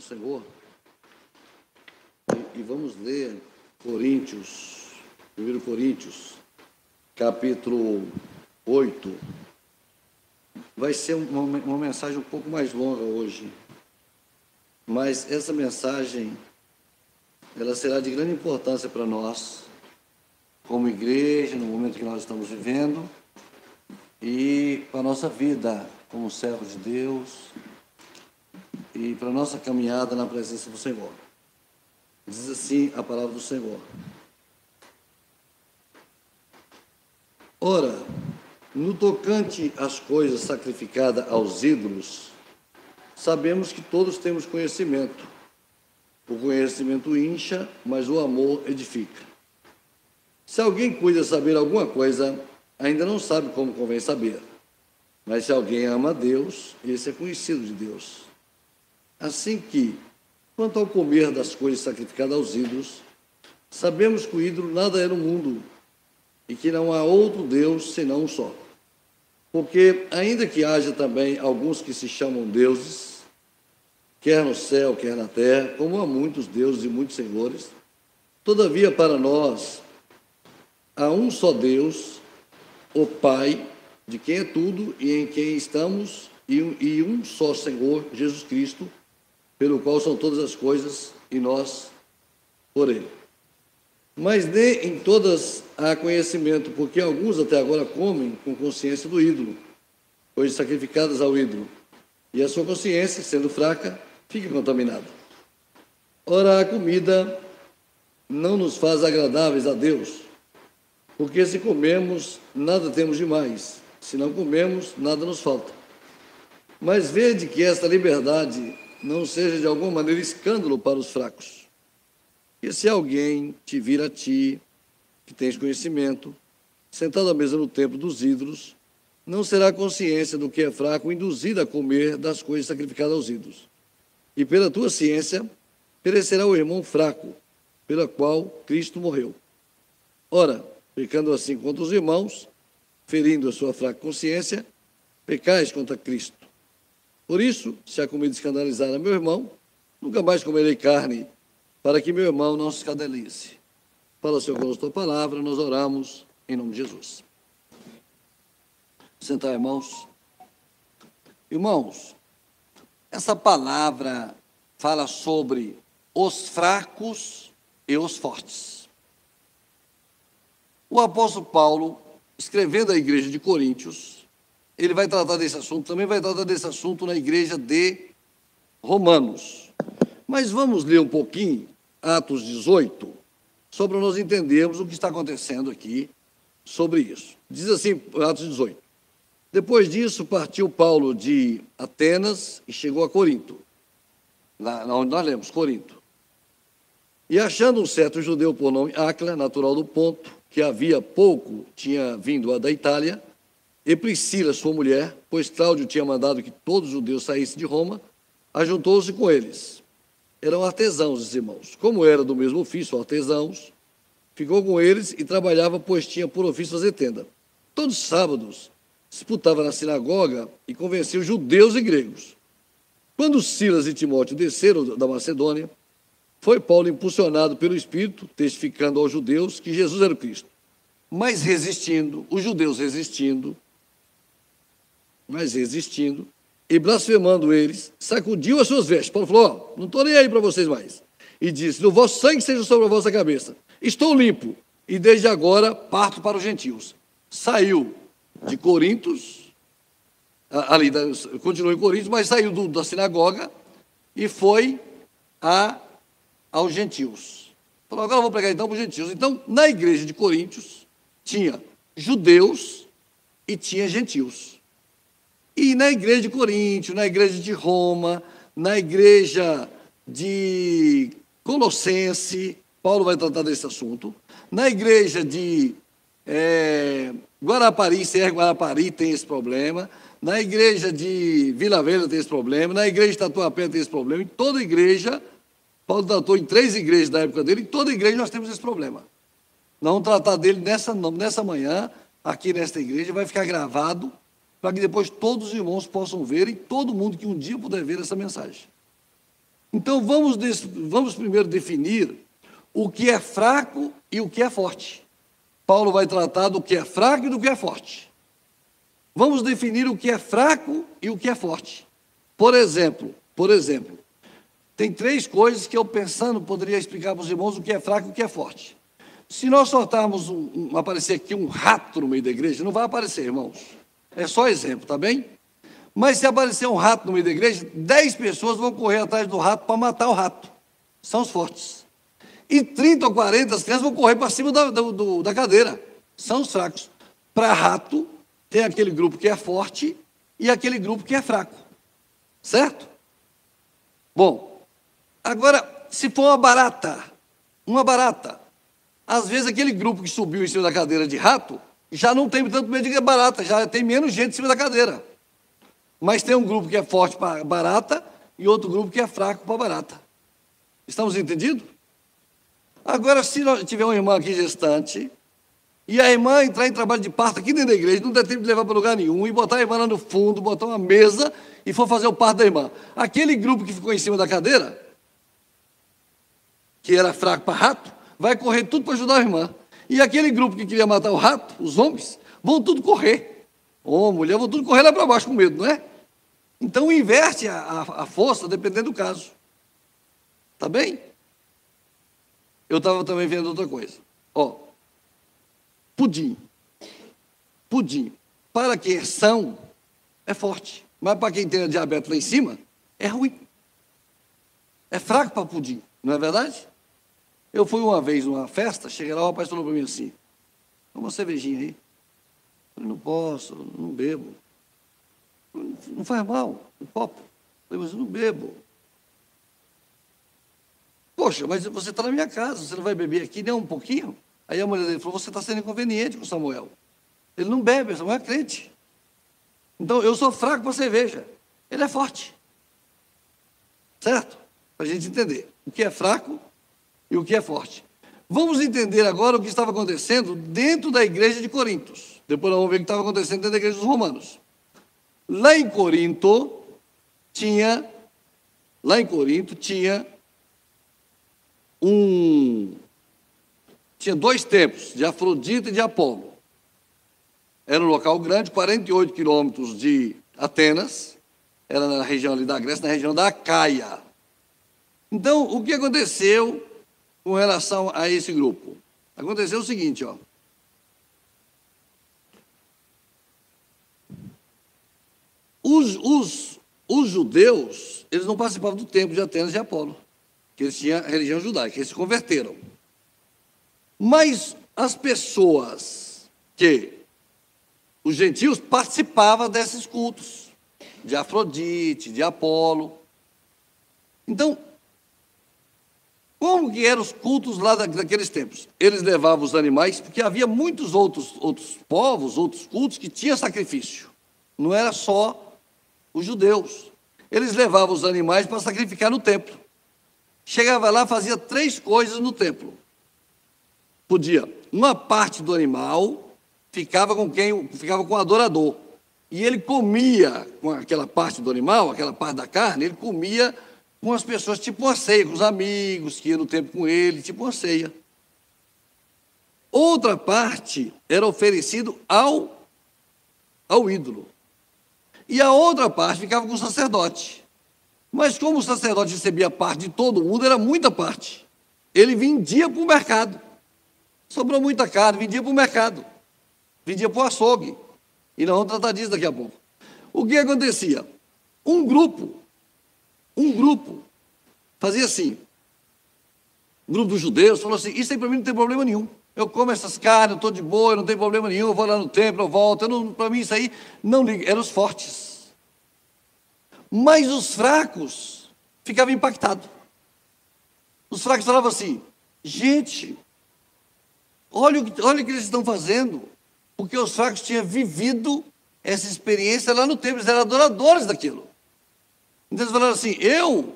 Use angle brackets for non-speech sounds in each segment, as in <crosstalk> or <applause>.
do Senhor e, e vamos ler Coríntios, 1 Coríntios, capítulo 8. Vai ser uma, uma mensagem um pouco mais longa hoje, mas essa mensagem ela será de grande importância para nós, como igreja, no momento que nós estamos vivendo, e para a nossa vida como servo de Deus, e para a nossa caminhada na presença do Senhor. Diz assim a palavra do Senhor. Ora, no tocante às coisas sacrificadas aos ídolos, sabemos que todos temos conhecimento. O conhecimento incha, mas o amor edifica. Se alguém cuida saber alguma coisa, ainda não sabe como convém saber. Mas se alguém ama a Deus, esse é conhecido de Deus. Assim que, quanto ao comer das coisas sacrificadas aos ídolos, sabemos que o ídolo nada é no mundo e que não há outro Deus senão um só. Porque, ainda que haja também alguns que se chamam deuses, quer no céu, quer na terra, como há muitos deuses e muitos senhores. Todavia, para nós, há um só Deus, o Pai, de quem é tudo e em quem estamos, e um só Senhor, Jesus Cristo, pelo qual são todas as coisas e nós por Ele. Mas nem em todas há conhecimento, porque alguns até agora comem com consciência do ídolo, coisas sacrificadas ao ídolo, e a sua consciência, sendo fraca, fica contaminado. Ora, a comida não nos faz agradáveis a Deus, porque se comemos, nada temos demais, se não comemos, nada nos falta. Mas vede que esta liberdade não seja de alguma maneira escândalo para os fracos. E se alguém te vir a ti, que tens conhecimento, sentado à mesa no templo dos ídolos, não será consciência do que é fraco induzido a comer das coisas sacrificadas aos ídolos e pela tua ciência perecerá o irmão fraco, pela qual Cristo morreu. Ora, pecando assim contra os irmãos, ferindo a sua fraca consciência, pecais contra Cristo. Por isso, se a comida escandalizar a meu irmão, nunca mais comerei carne, para que meu irmão não se escandalize. Fala, Senhor, conosco a tua palavra, nós oramos em nome de Jesus. Sentar, irmãos. Irmãos, essa palavra fala sobre os fracos e os fortes. O apóstolo Paulo, escrevendo à igreja de Coríntios, ele vai tratar desse assunto, também vai tratar desse assunto na igreja de Romanos. Mas vamos ler um pouquinho Atos 18, só para nós entendermos o que está acontecendo aqui sobre isso. Diz assim, Atos 18. Depois disso, partiu Paulo de Atenas e chegou a Corinto, lá onde nós lemos, Corinto. E achando um certo judeu por nome Acla, natural do Ponto, que havia pouco tinha vindo da Itália, e Priscila, sua mulher, pois Cláudio tinha mandado que todos os judeus saíssem de Roma, ajuntou-se com eles. Eram artesãos, os irmãos. Como era do mesmo ofício, artesãos, ficou com eles e trabalhava, pois tinha por ofício fazer tenda. Todos os sábados, disputava na sinagoga e convenceu judeus e gregos. Quando Silas e Timóteo desceram da Macedônia, foi Paulo impulsionado pelo Espírito, testificando aos judeus que Jesus era o Cristo. Mas resistindo, os judeus resistindo, mas resistindo, e blasfemando eles, sacudiu as suas vestes. Paulo falou: oh, não estou nem aí para vocês mais. E disse: No vosso sangue seja sobre a vossa cabeça. Estou limpo, e desde agora parto para os gentios. Saiu de Corintos, ali continuou em Corintos, mas saiu do, da sinagoga e foi a, aos gentios. Falou, agora vou pregar então para os gentios. Então, na igreja de Coríntios, tinha judeus e tinha gentios. E na igreja de Coríntios, na igreja de Roma, na igreja de Colossense, Paulo vai tratar desse assunto, na igreja de é, Guarapari, Serra Guarapari tem esse problema. Na igreja de Vila Velha tem esse problema. Na igreja de Tatuapé tem esse problema. Em toda igreja, Paulo tratou em três igrejas da época dele, em toda igreja nós temos esse problema. Vamos tratar dele nessa, nessa manhã, aqui nesta igreja, vai ficar gravado, para que depois todos os irmãos possam ver e todo mundo que um dia puder ver essa mensagem. Então vamos, vamos primeiro definir o que é fraco e o que é forte. Paulo vai tratar do que é fraco e do que é forte. Vamos definir o que é fraco e o que é forte. Por exemplo, por exemplo, tem três coisas que eu pensando poderia explicar para os irmãos o que é fraco e o que é forte. Se nós soltarmos um, um, aparecer aqui um rato no meio da igreja, não vai aparecer, irmãos. É só exemplo, tá bem? Mas se aparecer um rato no meio da igreja, dez pessoas vão correr atrás do rato para matar o rato. São os fortes. E 30 ou 40 as crianças vão correr para cima da, do, da cadeira. São os fracos. Para rato, tem aquele grupo que é forte e aquele grupo que é fraco. Certo? Bom, agora, se for uma barata, uma barata, às vezes aquele grupo que subiu em cima da cadeira de rato já não tem tanto medo de barata, já tem menos gente em cima da cadeira. Mas tem um grupo que é forte para barata e outro grupo que é fraco para barata. Estamos entendidos? Agora, se tiver uma irmã aqui gestante, e a irmã entrar em trabalho de parto aqui dentro da igreja, não der tempo de levar para lugar nenhum, e botar a irmã lá no fundo, botar uma mesa e for fazer o parto da irmã. Aquele grupo que ficou em cima da cadeira, que era fraco para rato, vai correr tudo para ajudar a irmã. E aquele grupo que queria matar o rato, os homens, vão tudo correr. Homem, mulher, vão tudo correr lá para baixo com medo, não é? Então inverte a, a, a força dependendo do caso. Tá bem? Eu estava também vendo outra coisa. Ó, pudim. Pudim. Para quem é são, é forte. Mas para quem tem diabetes lá em cima, é ruim. É fraco para pudim, não é verdade? Eu fui uma vez numa festa, cheguei lá, o rapaz falou para mim assim: uma cervejinha aí. Eu falei, não posso, não bebo. Não faz mal, um copo. Eu falei, mas eu não bebo. Poxa, mas você está na minha casa, você não vai beber aqui nem um pouquinho? Aí a mulher dele falou: Você está sendo inconveniente com Samuel. Ele não bebe, Samuel é crente. Então eu sou fraco para cerveja. Ele é forte. Certo? Para a gente entender o que é fraco e o que é forte. Vamos entender agora o que estava acontecendo dentro da igreja de Corintos. Depois vamos ver o que estava acontecendo dentro da igreja dos romanos. Lá em Corinto tinha, lá em Corinto tinha um. Tinha dois templos, de Afrodita e de Apolo. Era um local grande, 48 quilômetros de Atenas, era na região ali da Grécia, na região da Acaia. Então, o que aconteceu com relação a esse grupo? Aconteceu o seguinte, ó. Os, os, os judeus, eles não participavam do templo de Atenas e Apolo que eles tinham religião judaica, eles se converteram. Mas as pessoas que os gentios participavam desses cultos, de Afrodite, de Apolo. Então, como que eram os cultos lá daqueles tempos? Eles levavam os animais, porque havia muitos outros, outros povos, outros cultos que tinham sacrifício. Não era só os judeus. Eles levavam os animais para sacrificar no templo. Chegava lá, fazia três coisas no templo. Podia, uma parte do animal ficava com quem ficava com o adorador. E ele comia com aquela parte do animal, aquela parte da carne, ele comia com as pessoas, tipo uma ceia, com os amigos que iam no templo com ele, tipo uma ceia. Outra parte era oferecido ao, ao ídolo. E a outra parte ficava com o sacerdote. Mas como o sacerdote recebia parte de todo mundo, era muita parte. Ele vendia para o mercado. Sobrou muita carne, vendia para o mercado. Vendia para o açougue. E nós vamos tratar disso daqui a pouco. O que acontecia? Um grupo, um grupo, fazia assim. Um grupo dos judeus falou assim: Isso aí para mim não tem problema nenhum. Eu como essas carnes, eu estou de boa, não tem problema nenhum. Eu vou lá no templo, eu volto. Para mim, isso aí não liga. Eram os fortes. Mas os fracos ficavam impactados. Os fracos falavam assim: gente, olha olha o que eles estão fazendo, porque os fracos tinham vivido essa experiência lá no templo, eles eram adoradores daquilo. Então eles falaram assim: eu,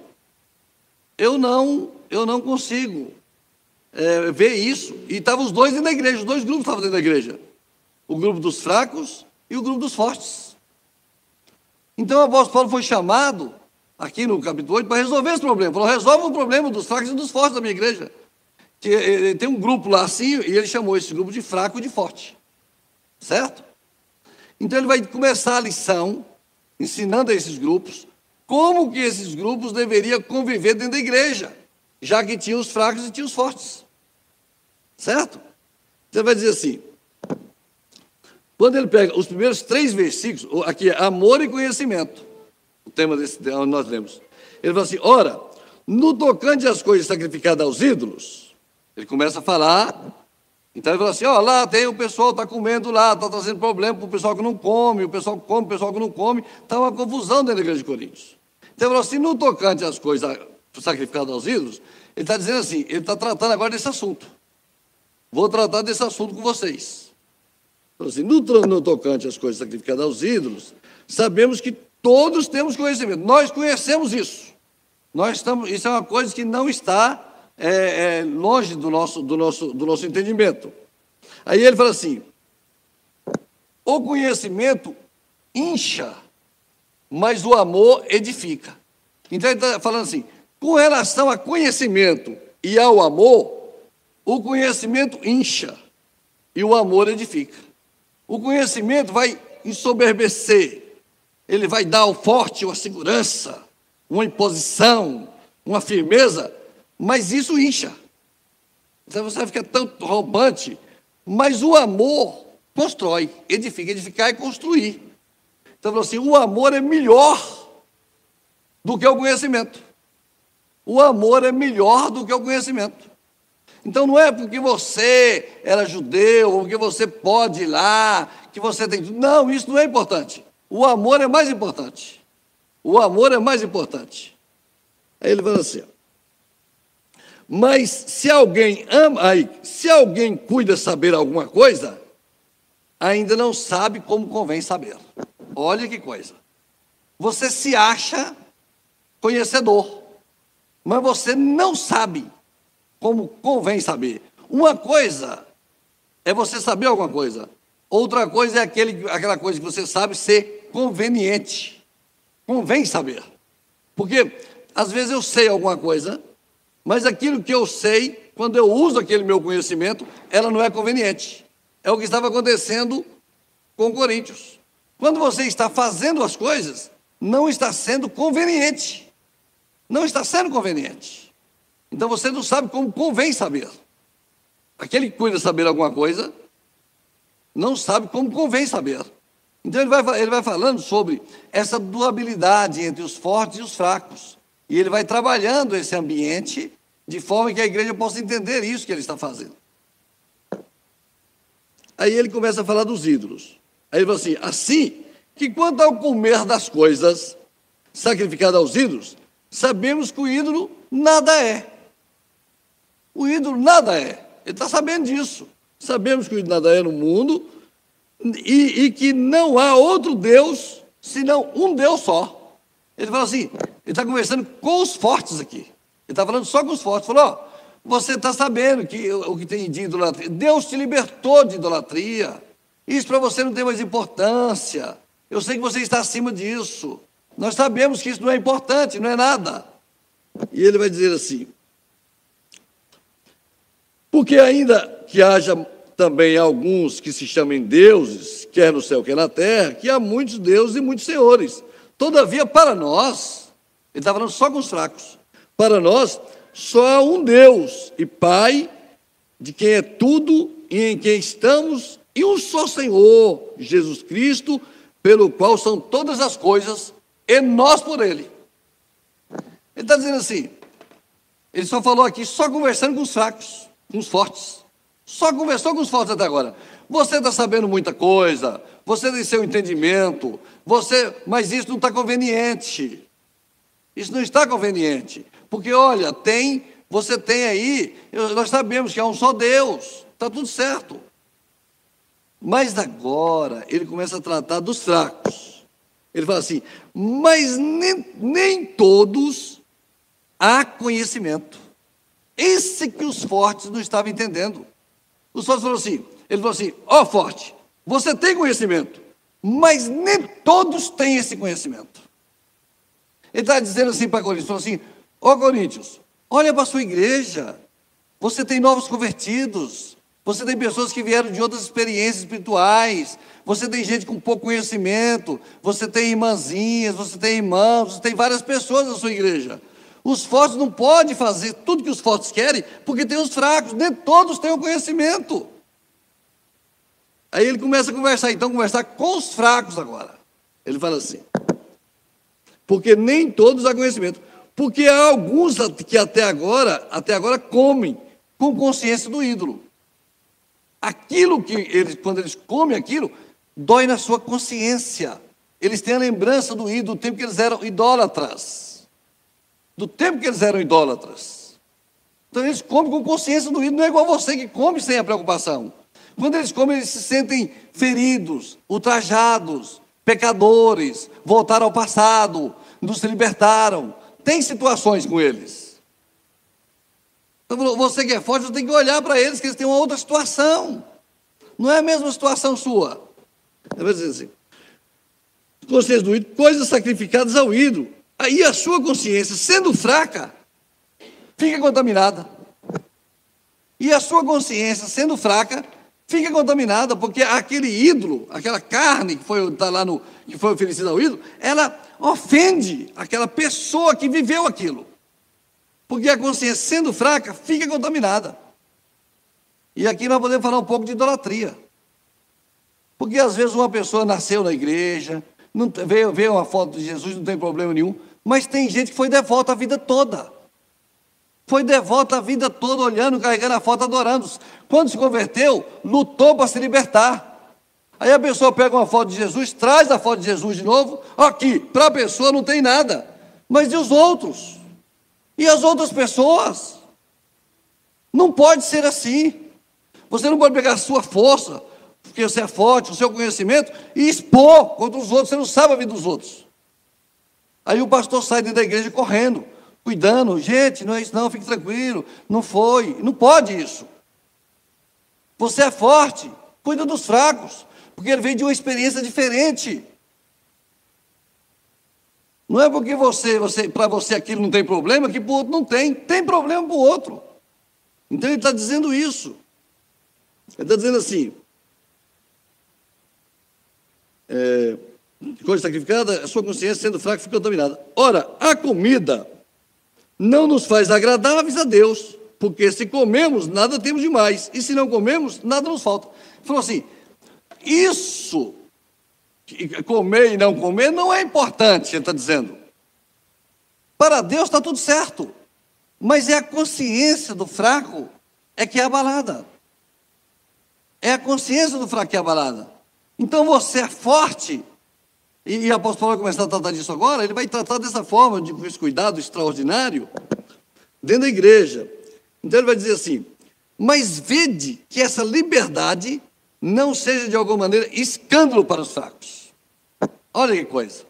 eu não, eu não consigo é, ver isso. E estavam os dois dentro da igreja, os dois grupos estavam dentro da igreja: o grupo dos fracos e o grupo dos fortes. Então o apóstolo Paulo foi chamado aqui no capítulo 8, para resolver esse problema. Falou, resolve o problema dos fracos e dos fortes da minha igreja. Que, ele, tem um grupo lá assim, e ele chamou esse grupo de fraco e de forte. Certo? Então ele vai começar a lição, ensinando a esses grupos, como que esses grupos deveriam conviver dentro da igreja, já que tinha os fracos e tinha os fortes. Certo? Você vai dizer assim, quando ele pega os primeiros três versículos, aqui é amor e conhecimento, o tema desse onde nós lemos. Ele fala assim: ora, no tocante às coisas sacrificadas aos ídolos, ele começa a falar. Então ele fala assim: ó, lá tem o pessoal está comendo lá, está trazendo problema para o pessoal que não come, o pessoal que come, o pessoal que não come, está uma confusão dentro da igreja de Coríntios. Então ele falou assim: no tocante às coisas sacrificadas aos ídolos, ele está dizendo assim: ele está tratando agora desse assunto. Vou tratar desse assunto com vocês. Então, assim, no, no tocante às coisas sacrificadas aos ídolos, sabemos que todos temos conhecimento. Nós conhecemos isso. Nós estamos, isso é uma coisa que não está é, é, longe do nosso, do, nosso, do nosso entendimento. Aí ele fala assim: o conhecimento incha, mas o amor edifica. Então ele está falando assim: com relação a conhecimento e ao amor, o conhecimento incha e o amor edifica. O conhecimento vai ensoberbecer, ele vai dar ao forte uma segurança, uma imposição, uma firmeza, mas isso incha. Então você fica tão roubante, mas o amor constrói, edifica. Edificar é construir. Então assim, o amor é melhor do que o conhecimento. O amor é melhor do que o conhecimento. Então não é porque você era judeu, ou porque você pode ir lá, que você tem. Não, isso não é importante. O amor é mais importante. O amor é mais importante. Aí ele fala assim: mas se alguém ama, aí, se alguém cuida saber alguma coisa, ainda não sabe como convém saber. Olha que coisa. Você se acha conhecedor, mas você não sabe como convém saber. Uma coisa é você saber alguma coisa, outra coisa é aquele, aquela coisa que você sabe ser conveniente. Convém saber. Porque às vezes eu sei alguma coisa, mas aquilo que eu sei, quando eu uso aquele meu conhecimento, ela não é conveniente. É o que estava acontecendo com Coríntios. Quando você está fazendo as coisas, não está sendo conveniente. Não está sendo conveniente. Então você não sabe como convém saber. Aquele que cuida saber alguma coisa, não sabe como convém saber. Então ele vai, ele vai falando sobre essa dualidade entre os fortes e os fracos. E ele vai trabalhando esse ambiente de forma que a igreja possa entender isso que ele está fazendo. Aí ele começa a falar dos ídolos. Aí ele fala assim: assim que quanto ao comer das coisas sacrificadas aos ídolos, sabemos que o ídolo nada é, o ídolo nada é. Ele está sabendo disso. Sabemos que o ídolo nada é no mundo e, e, que não há outro Deus senão um Deus só. Ele fala assim: ele está conversando com os fortes aqui. Ele está falando só com os fortes. Falou: ó, você está sabendo que o que tem de idolatria. Deus te libertou de idolatria. Isso para você não tem mais importância. Eu sei que você está acima disso. Nós sabemos que isso não é importante, não é nada. E ele vai dizer assim: porque ainda que haja também alguns que se chamem deuses, quer no céu, quer na terra, que há muitos deuses e muitos senhores. Todavia, para nós, ele está falando só com os fracos, para nós, só há um Deus e Pai, de quem é tudo e em quem estamos, e um só Senhor, Jesus Cristo, pelo qual são todas as coisas, e nós por Ele. Ele está dizendo assim, ele só falou aqui, só conversando com os fracos com os fortes. Só conversou com os fortes até agora. Você está sabendo muita coisa, você tem seu entendimento, você, mas isso não está conveniente. Isso não está conveniente. Porque, olha, tem, você tem aí, nós sabemos que há um só Deus, está tudo certo. Mas agora ele começa a tratar dos fracos. Ele fala assim: mas nem, nem todos há conhecimento. Esse que os fortes não estavam entendendo. Os fortes falaram assim: ele falou assim, ó oh, forte, você tem conhecimento, mas nem todos têm esse conhecimento. Ele está dizendo assim para Coríntios, assim, ó oh, Coríntios, olha para a sua igreja, você tem novos convertidos, você tem pessoas que vieram de outras experiências espirituais, você tem gente com pouco conhecimento, você tem irmãzinhas, você tem irmãos, você tem várias pessoas na sua igreja. Os fortes não podem fazer tudo que os fortes querem, porque tem os fracos, nem todos têm o conhecimento. Aí ele começa a conversar, então, conversar com os fracos agora. Ele fala assim: porque nem todos há conhecimento. Porque há alguns que até agora, até agora comem com consciência do ídolo. Aquilo que eles, quando eles comem aquilo, dói na sua consciência. Eles têm a lembrança do ídolo, do tempo que eles eram idólatras. Do tempo que eles eram idólatras. Então eles comem com consciência do ídolo, não é igual você que come sem a preocupação. Quando eles comem, eles se sentem feridos, ultrajados, pecadores, voltaram ao passado, nos libertaram. Tem situações com eles. Então, você que é forte, você tem que olhar para eles, que eles têm uma outra situação. Não é a mesma situação sua. É dizer assim. Consciência do ídolo, coisas sacrificadas ao ídolo. Aí a sua consciência, sendo fraca, fica contaminada. E a sua consciência, sendo fraca, fica contaminada, porque aquele ídolo, aquela carne que foi, tá lá no, que foi oferecida ao ídolo, ela ofende aquela pessoa que viveu aquilo. Porque a consciência, sendo fraca, fica contaminada. E aqui nós podemos falar um pouco de idolatria. Porque às vezes uma pessoa nasceu na igreja, não, veio, veio uma foto de Jesus, não tem problema nenhum, mas tem gente que foi devota a vida toda. Foi devota a vida toda, olhando, carregando a foto, adorando. Quando se converteu, lutou para se libertar. Aí a pessoa pega uma foto de Jesus, traz a foto de Jesus de novo, aqui, para a pessoa não tem nada. Mas e os outros? E as outras pessoas? Não pode ser assim. Você não pode pegar a sua força, porque você é forte, o seu conhecimento, e expor contra os outros, você não sabe a vida dos outros. Aí o pastor sai da igreja correndo cuidando. Gente, não é isso não, fique tranquilo. Não foi. Não pode isso. Você é forte, cuida dos fracos, porque ele vem de uma experiência diferente. Não é porque você, você para você aquilo não tem problema, que para o outro não tem. Tem problema para o outro. Então ele está dizendo isso. Ele está dizendo assim. É, coisa sacrificada, a sua consciência sendo fraca fica contaminada. Ora, a comida não nos faz agradáveis a Deus, porque se comemos, nada temos demais, e se não comemos, nada nos falta. Ele falou assim: isso, comer e não comer, não é importante, ele está dizendo. Para Deus está tudo certo, mas é a consciência do fraco é que é abalada. É a consciência do fraco que é abalada. Então você é forte e, e o apóstolo vai começar a tratar disso agora, ele vai tratar dessa forma, de, com esse cuidado extraordinário, dentro da igreja. Então ele vai dizer assim: mas vede que essa liberdade não seja de alguma maneira escândalo para os fracos. Olha que coisa.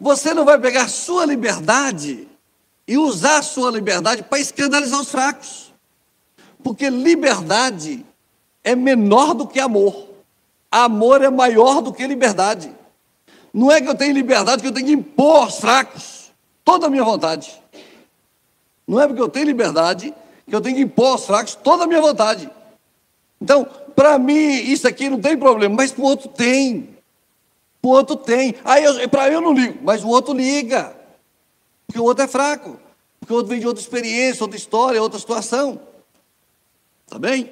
Você não vai pegar sua liberdade e usar sua liberdade para escandalizar os fracos. Porque liberdade é menor do que amor. Amor é maior do que liberdade. Não é que eu tenho liberdade que eu tenho que impor aos fracos toda a minha vontade. Não é porque eu tenho liberdade que eu tenho que impor aos fracos toda a minha vontade. Então, para mim, isso aqui não tem problema, mas para o outro tem. Para o outro tem. Aí para eu não ligo, mas o outro liga. Porque o outro é fraco. Porque o outro vem de outra experiência, outra história, outra situação. Está bem?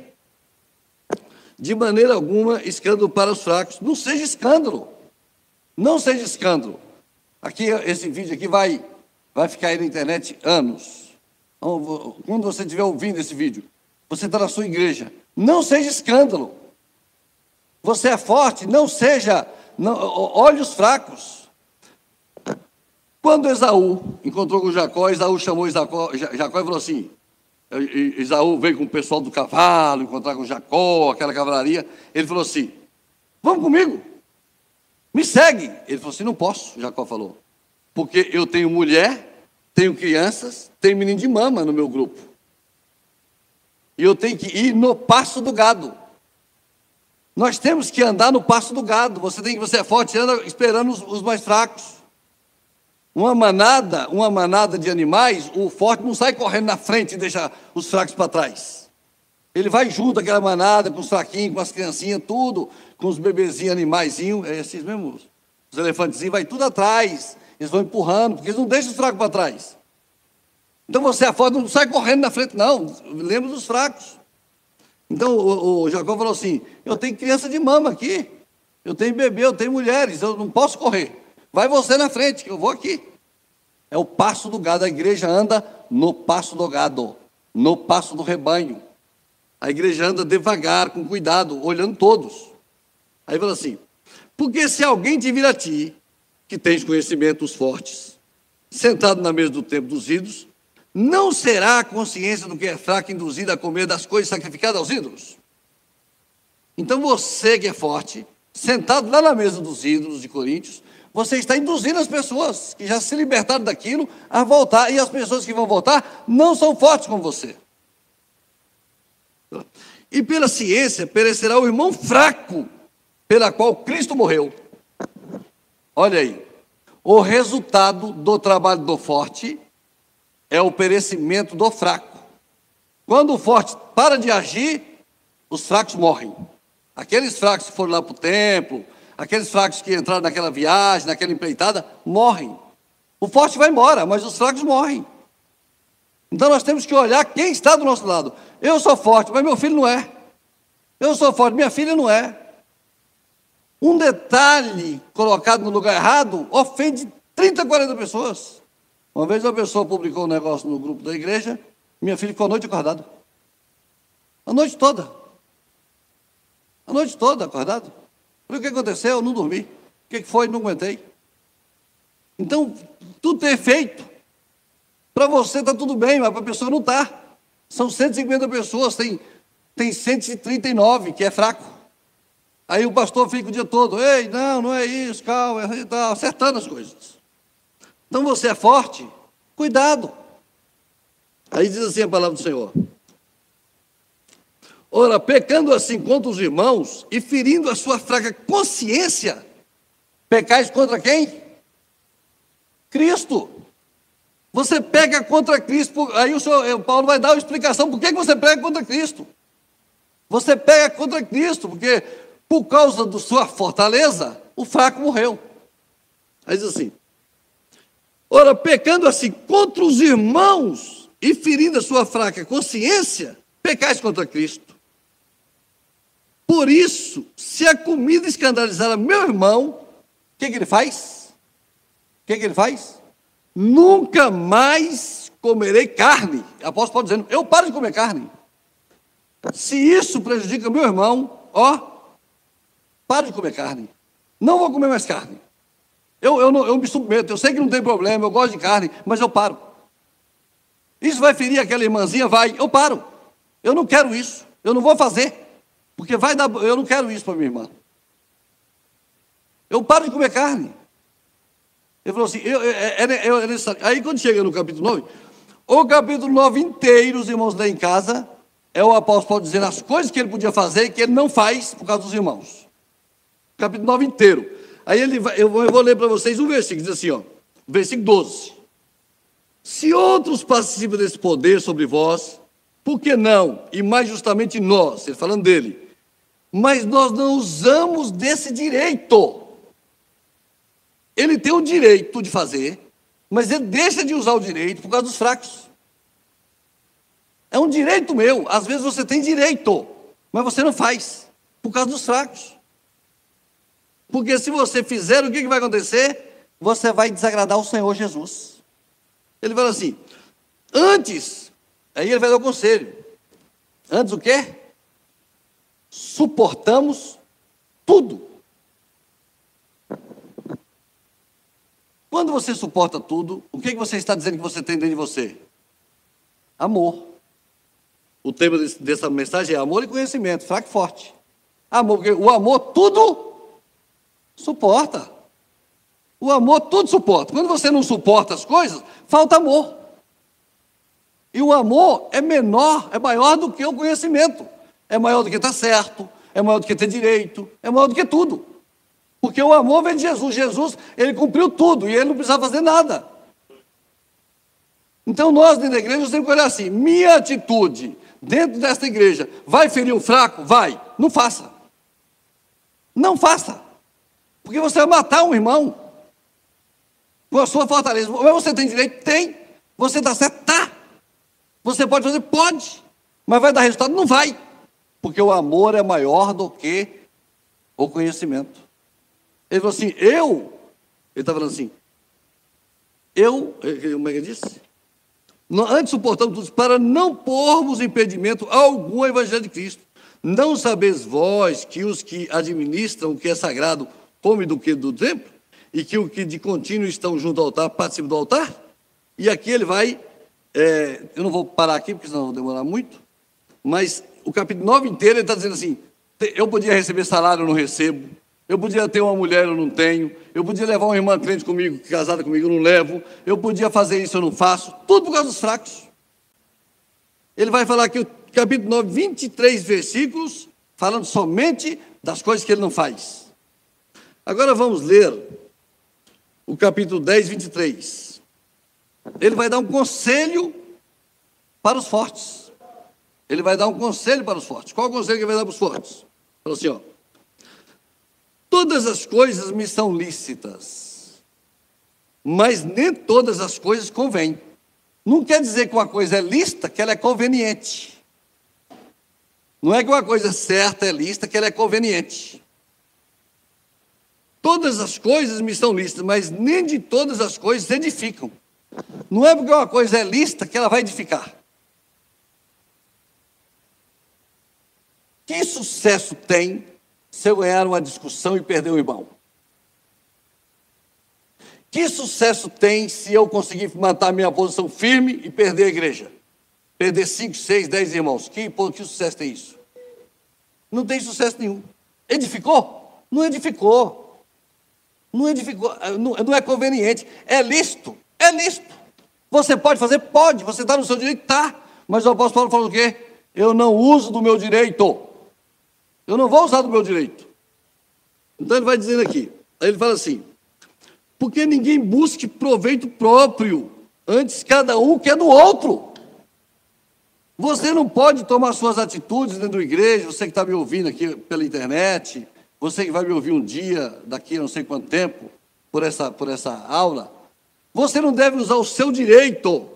De maneira alguma, escândalo para os fracos. Não seja escândalo. Não seja escândalo. Aqui, esse vídeo aqui vai, vai ficar aí na internet anos. Então, quando você estiver ouvindo esse vídeo, você está na sua igreja. Não seja escândalo. Você é forte, não seja. Não, olhe os fracos. Quando Esaú encontrou com Jacó, Esaú chamou Jacó, Jacó e falou assim: Esaú veio com o pessoal do cavalo encontrar com Jacó, aquela cavalaria. Ele falou assim: Vamos comigo. Me segue. Ele falou assim: Não posso, Jacó falou. Porque eu tenho mulher, tenho crianças, tenho menino de mama no meu grupo. E eu tenho que ir no passo do gado. Nós temos que andar no passo do gado. Você tem que você é forte, anda esperando os, os mais fracos. Uma manada, uma manada de animais, o forte não sai correndo na frente e deixa os fracos para trás. Ele vai junto aquela manada, com os fraquinhos, com as criancinhas, tudo, com os bebezinhos, animaizinhos, é esses mesmos, os elefantezinhos, vai tudo atrás. Eles vão empurrando, porque eles não deixam os fracos para trás. Então você, a forte, não sai correndo na frente, não. Lembra dos fracos. Então o, o Jacó falou assim: Eu tenho criança de mama aqui. Eu tenho bebê, eu tenho mulheres, eu não posso correr. Vai você na frente, que eu vou aqui. É o passo do gado. A igreja anda no passo do gado, no passo do rebanho. A igreja anda devagar, com cuidado, olhando todos. Aí fala assim: porque se alguém te vir a ti, que tens conhecimentos fortes, sentado na mesa do templo dos ídolos, não será a consciência do que é fraco induzida a comer das coisas sacrificadas aos ídolos? Então você que é forte, sentado lá na mesa dos ídolos de Coríntios, você está induzindo as pessoas que já se libertaram daquilo a voltar, e as pessoas que vão voltar não são fortes como você. E pela ciência perecerá o irmão fraco, pela qual Cristo morreu. Olha aí, o resultado do trabalho do forte é o perecimento do fraco. Quando o forte para de agir, os fracos morrem. Aqueles fracos que foram lá para o templo, aqueles fracos que entraram naquela viagem, naquela empreitada, morrem. O forte vai embora, mas os fracos morrem. Então nós temos que olhar quem está do nosso lado. Eu sou forte, mas meu filho não é. Eu sou forte, minha filha não é. Um detalhe colocado no lugar errado ofende 30, 40 pessoas. Uma vez uma pessoa publicou um negócio no grupo da igreja, minha filha ficou a noite acordada. A noite toda. A noite toda acordado. Falei, o que aconteceu? Eu não dormi. O que foi? Não aguentei. Então, tudo tem efeito. Para você está tudo bem, mas para a pessoa não está. São 150 pessoas, tem, tem 139, que é fraco. Aí o pastor fica o dia todo, ei, não, não é isso, calma, está acertando as coisas. Então você é forte, cuidado. Aí diz assim a palavra do Senhor. Ora, pecando assim contra os irmãos e ferindo a sua fraca consciência, pecais contra quem? Cristo. Você pega contra Cristo, aí o senhor, Paulo vai dar uma explicação por que você pega contra Cristo. Você pega contra Cristo, porque por causa da sua fortaleza, o fraco morreu. Aí diz assim: Ora, pecando assim contra os irmãos e ferindo a sua fraca consciência, pecais contra Cristo. Por isso, se a comida escandalizar meu irmão, o que, que ele faz? O que, que ele faz? Nunca mais comerei carne. Apóstolo Paulo dizendo, eu paro de comer carne. Se isso prejudica meu irmão, ó, paro de comer carne. Não vou comer mais carne. Eu, eu, não, eu me submeto, eu sei que não tem problema, eu gosto de carne, mas eu paro. Isso vai ferir aquela irmãzinha? Vai, eu paro. Eu não quero isso, eu não vou fazer. Porque vai dar. Eu não quero isso para minha irmã. Eu paro de comer carne. Ele falou assim, eu, é, é, é necessário. Aí quando chega no capítulo 9, o capítulo 9 inteiro, os irmãos lá em casa, é o apóstolo dizendo as coisas que ele podia fazer que ele não faz por causa dos irmãos. Capítulo 9 inteiro. Aí ele vai, eu, vou, eu vou ler para vocês um versículo, diz assim, ó, versículo 12. Se outros participam desse poder sobre vós, por que não? E mais justamente nós, ele falando dele, mas nós não usamos desse direito. Ele tem o direito de fazer, mas ele deixa de usar o direito por causa dos fracos. É um direito meu. Às vezes você tem direito, mas você não faz por causa dos fracos. Porque se você fizer, o que, que vai acontecer? Você vai desagradar o Senhor Jesus. Ele fala assim: antes, aí ele vai dar o conselho. Antes o quê? suportamos tudo. Quando você suporta tudo, o que você está dizendo que você tem dentro de você? Amor. O tema dessa mensagem é amor e conhecimento, fraco e forte. Amor, porque o amor tudo suporta. O amor tudo suporta. Quando você não suporta as coisas, falta amor. E o amor é menor, é maior do que o conhecimento é maior do que estar certo, é maior do que ter direito, é maior do que tudo. Porque o amor vem de Jesus. Jesus, ele cumpriu tudo e ele não precisava fazer nada. Então nós dentro da igreja que olhar assim: minha atitude dentro desta igreja vai ferir o fraco? Vai. Não faça. Não faça. Porque você vai matar um irmão com a sua fortaleza. Mas você tem direito? Tem. Você está certo? Tá. Você pode fazer? Pode. Mas vai dar resultado? Não vai. Porque o amor é maior do que o conhecimento. Ele falou assim: eu. Ele está falando assim. Eu. Como é que ele disse? Antes suportamos tudo para não pormos impedimento algum ao Evangelho de Cristo. Não sabeis vós que os que administram o que é sagrado comem do que do templo? E que o que de contínuo estão junto ao altar participam do altar? E aqui ele vai, é, eu não vou parar aqui, porque senão vou demorar muito, mas o capítulo 9 inteiro ele está dizendo assim: eu podia receber salário, eu não recebo. Eu podia ter uma mulher, eu não tenho. Eu podia levar uma irmã crente comigo, casada comigo, eu não levo. Eu podia fazer isso, eu não faço. Tudo por causa dos fracos. Ele vai falar aqui, o capítulo 9, 23 versículos, falando somente das coisas que ele não faz. Agora vamos ler o capítulo 10, 23. Ele vai dar um conselho para os fortes. Ele vai dar um conselho para os fortes. Qual o conselho que ele vai dar para os fortes? Fala assim, ó. Todas as coisas me são lícitas, mas nem todas as coisas convêm. Não quer dizer que uma coisa é lícita que ela é conveniente. Não é que uma coisa certa é lícita que ela é conveniente. Todas as coisas me são lícitas, mas nem de todas as coisas edificam. Não é porque uma coisa é lícita que ela vai edificar. Que sucesso tem se eu ganhar uma discussão e perder o irmão? Que sucesso tem se eu conseguir manter minha posição firme e perder a igreja? Perder 5, 6, 10 irmãos. Que, que sucesso tem isso? Não tem sucesso nenhum. Edificou? Não edificou. Não edificou. Não, não é conveniente. É lícito. É lícito. Você pode fazer? Pode. Você está no seu direito? Está. Mas o apóstolo Paulo falou o quê? Eu não uso do meu direito. Eu não vou usar do meu direito. Então ele vai dizendo aqui. Aí ele fala assim: porque ninguém busque proveito próprio, antes cada um quer do outro. Você não pode tomar suas atitudes dentro da igreja, você que está me ouvindo aqui pela internet, você que vai me ouvir um dia, daqui a não sei quanto tempo, por essa, por essa aula, você não deve usar o seu direito. O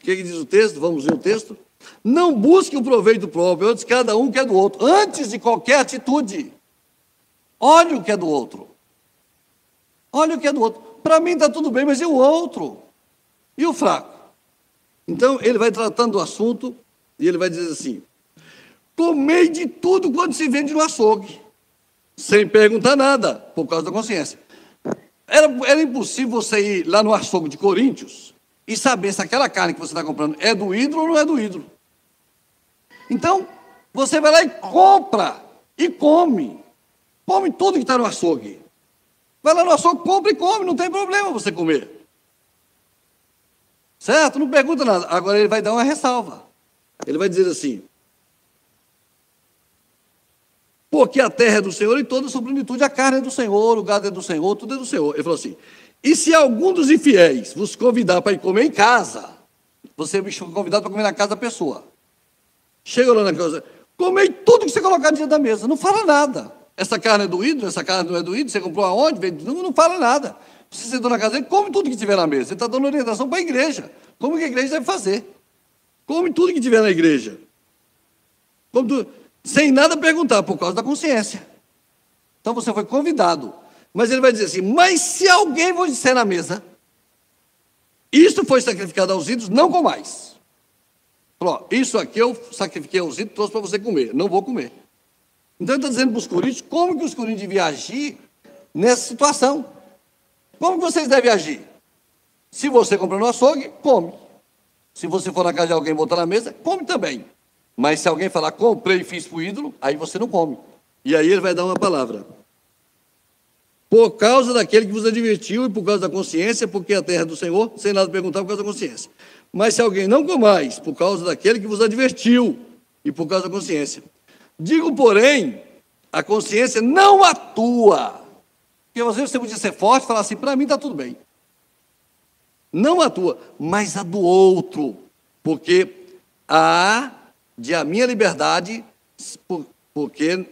que, que diz o texto? Vamos ver o texto. Não busque o proveito próprio, antes cada um quer do outro, antes de qualquer atitude. Olhe o que é do outro. Olha o que é do outro. Para mim está tudo bem, mas e o outro? E o fraco? Então ele vai tratando o assunto e ele vai dizer assim: comei de tudo quando se vende no açougue, sem perguntar nada, por causa da consciência. Era, era impossível você ir lá no açougue de Coríntios e saber se aquela carne que você está comprando é do ídolo ou não é do ídolo. Então, você vai lá e compra e come. Come tudo que está no açougue. Vai lá no açougue, compra e come, não tem problema você comer. Certo? Não pergunta nada. Agora ele vai dar uma ressalva. Ele vai dizer assim: Porque a terra é do Senhor e toda a sua a carne é do Senhor, o gado é do Senhor, tudo é do Senhor. Ele falou assim: E se algum dos infiéis vos convidar para ir comer em casa, você é convidado para comer na casa da pessoa. Chega lá na casa, comei tudo que você colocar diante da mesa, não fala nada. Essa carne é do ídolo, essa carne não é do ídolo, você comprou aonde? Não, não fala nada. Você sentou na casa dele, come tudo que tiver na mesa. Você está dando orientação para a igreja. Como que a igreja deve fazer? Come tudo que tiver na igreja. Tudo, sem nada perguntar, por causa da consciência. Então você foi convidado. Mas ele vai dizer assim: Mas se alguém vos disser na mesa, isto foi sacrificado aos ídolos, não com mais. Falou, isso aqui eu sacrifiquei aos trouxe para você comer. Não vou comer. Então ele está dizendo para os coríntios como que os coríntios deviam agir nessa situação. Como que vocês devem agir? Se você comprar no açougue, come. Se você for na casa de alguém e botar na mesa, come também. Mas se alguém falar, comprei e fiz para o ídolo, aí você não come. E aí ele vai dar uma palavra. Por causa daquele que vos advertiu e por causa da consciência, porque a terra é do Senhor, sem nada perguntar por causa da consciência. Mas se alguém não comais, por causa daquele que vos advertiu e por causa da consciência. Digo, porém, a consciência não atua Porque às vezes você podia ser forte e falar assim: para mim está tudo bem. Não a tua, mas a do outro. Porque a de a minha liberdade, porque,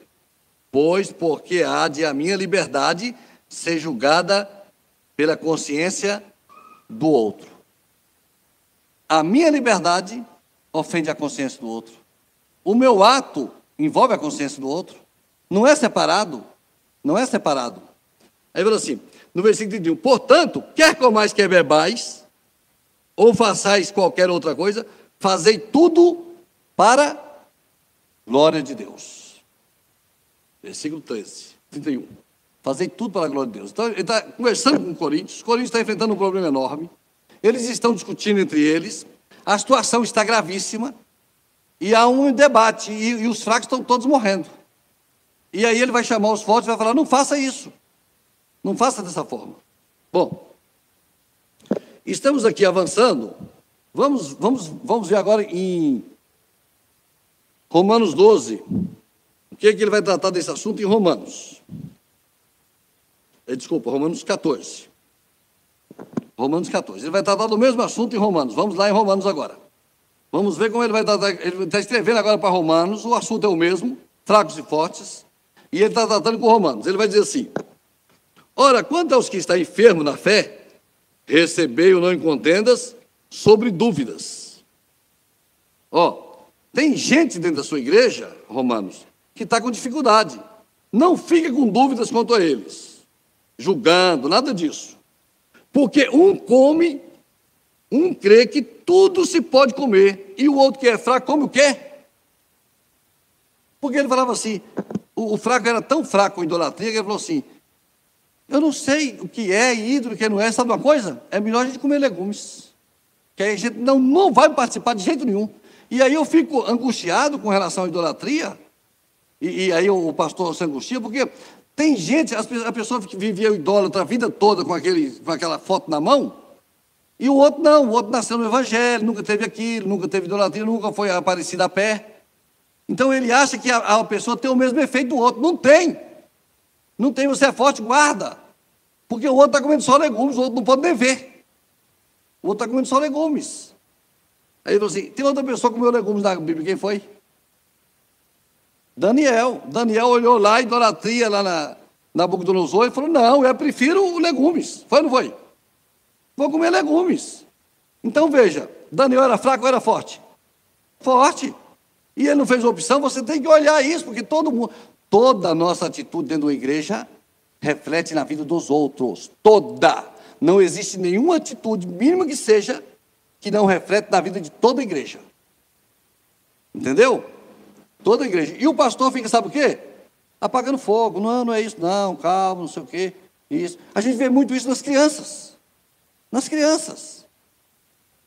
pois, porque há de a minha liberdade ser julgada pela consciência do outro. A minha liberdade ofende a consciência do outro. O meu ato envolve a consciência do outro. Não é separado. Não é separado. Aí fala assim, no versículo 31, portanto, quer comais, quer bebais, ou façais qualquer outra coisa, fazei tudo para glória de Deus. Versículo 13, 31. Fazei tudo para a glória de Deus. Então, ele está conversando com Coríntios, os Coríntios está enfrentando um problema enorme, eles estão discutindo entre eles, a situação está gravíssima, e há um debate, e, e os fracos estão todos morrendo. E aí ele vai chamar os fortes e vai falar: não faça isso, não faça dessa forma. Bom, estamos aqui avançando, vamos, vamos, vamos ver agora em Romanos 12. O que, é que ele vai tratar desse assunto em Romanos? É, desculpa, Romanos 14. Romanos 14. Ele vai tratar do mesmo assunto em Romanos. Vamos lá em Romanos agora. Vamos ver como ele vai tratar. Ele está escrevendo agora para Romanos, o assunto é o mesmo, fracos e fortes, e ele está tratando com Romanos. Ele vai dizer assim: Ora, quanto aos que estão enfermos na fé, recebei o não em contendas sobre dúvidas. Ó, tem gente dentro da sua igreja, Romanos, que está com dificuldade. Não fique com dúvidas quanto a eles, julgando, nada disso. Porque um come, um crê que tudo se pode comer, e o outro que é fraco come o quê? Porque ele falava assim, o, o fraco era tão fraco com idolatria que ele falou assim: eu não sei o que é ídolo, o que não é, sabe uma coisa? É melhor a gente comer legumes. Que aí a gente não, não vai participar de jeito nenhum. E aí eu fico angustiado com relação à idolatria, e, e aí o pastor se angustia, porque tem gente, a pessoa que vivia idólatra a vida toda com, aquele, com aquela foto na mão, e o outro não, o outro nasceu no Evangelho, nunca teve aquilo, nunca teve idolatria, nunca foi aparecido a pé. Então ele acha que a, a pessoa tem o mesmo efeito do outro. Não tem. Não tem, você é forte, guarda. Porque o outro está comendo só legumes, o outro não pode nem ver. O outro está comendo só legumes. Aí ele falou assim: tem outra pessoa que comeu legumes na Bíblia, quem foi? Daniel. Daniel olhou lá, idolatria lá na, na Nabucodonosor, e falou: não, eu prefiro legumes. Foi ou não foi? Vou comer legumes. Então veja: Daniel era fraco ou era forte? Forte. E ele não fez opção, você tem que olhar isso, porque todo mundo, toda a nossa atitude dentro da igreja reflete na vida dos outros. Toda. Não existe nenhuma atitude, mínima que seja, que não reflete na vida de toda a igreja. Entendeu? Toda a igreja. E o pastor fica, sabe o quê? Apagando fogo. Não, não é isso, não, calma, não sei o quê. Isso. A gente vê muito isso nas crianças. Nas crianças.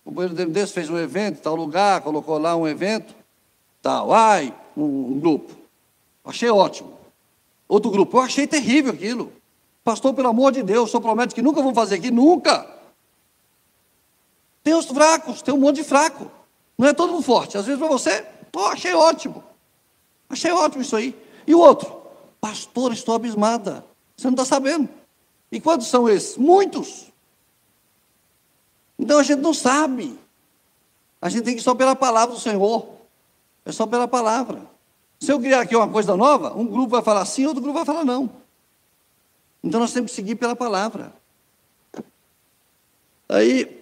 O banheiro desse fez um evento tal lugar, colocou lá um evento, tal, ai, um, um grupo. Achei ótimo. Outro grupo, eu achei terrível aquilo. Pastor, pelo amor de Deus, o senhor promete que nunca vão fazer aqui? Nunca. Tem os fracos, tem um monte de fraco. Não é todo mundo forte. Às vezes para você, oh, achei ótimo. Achei ótimo isso aí. E o outro? Pastor, estou abismada. Você não está sabendo. E quantos são esses? Muitos. Então a gente não sabe. A gente tem que ir só pela palavra do Senhor. É só pela palavra. Se eu criar aqui uma coisa nova, um grupo vai falar sim, outro grupo vai falar não. Então nós temos que seguir pela palavra. Aí,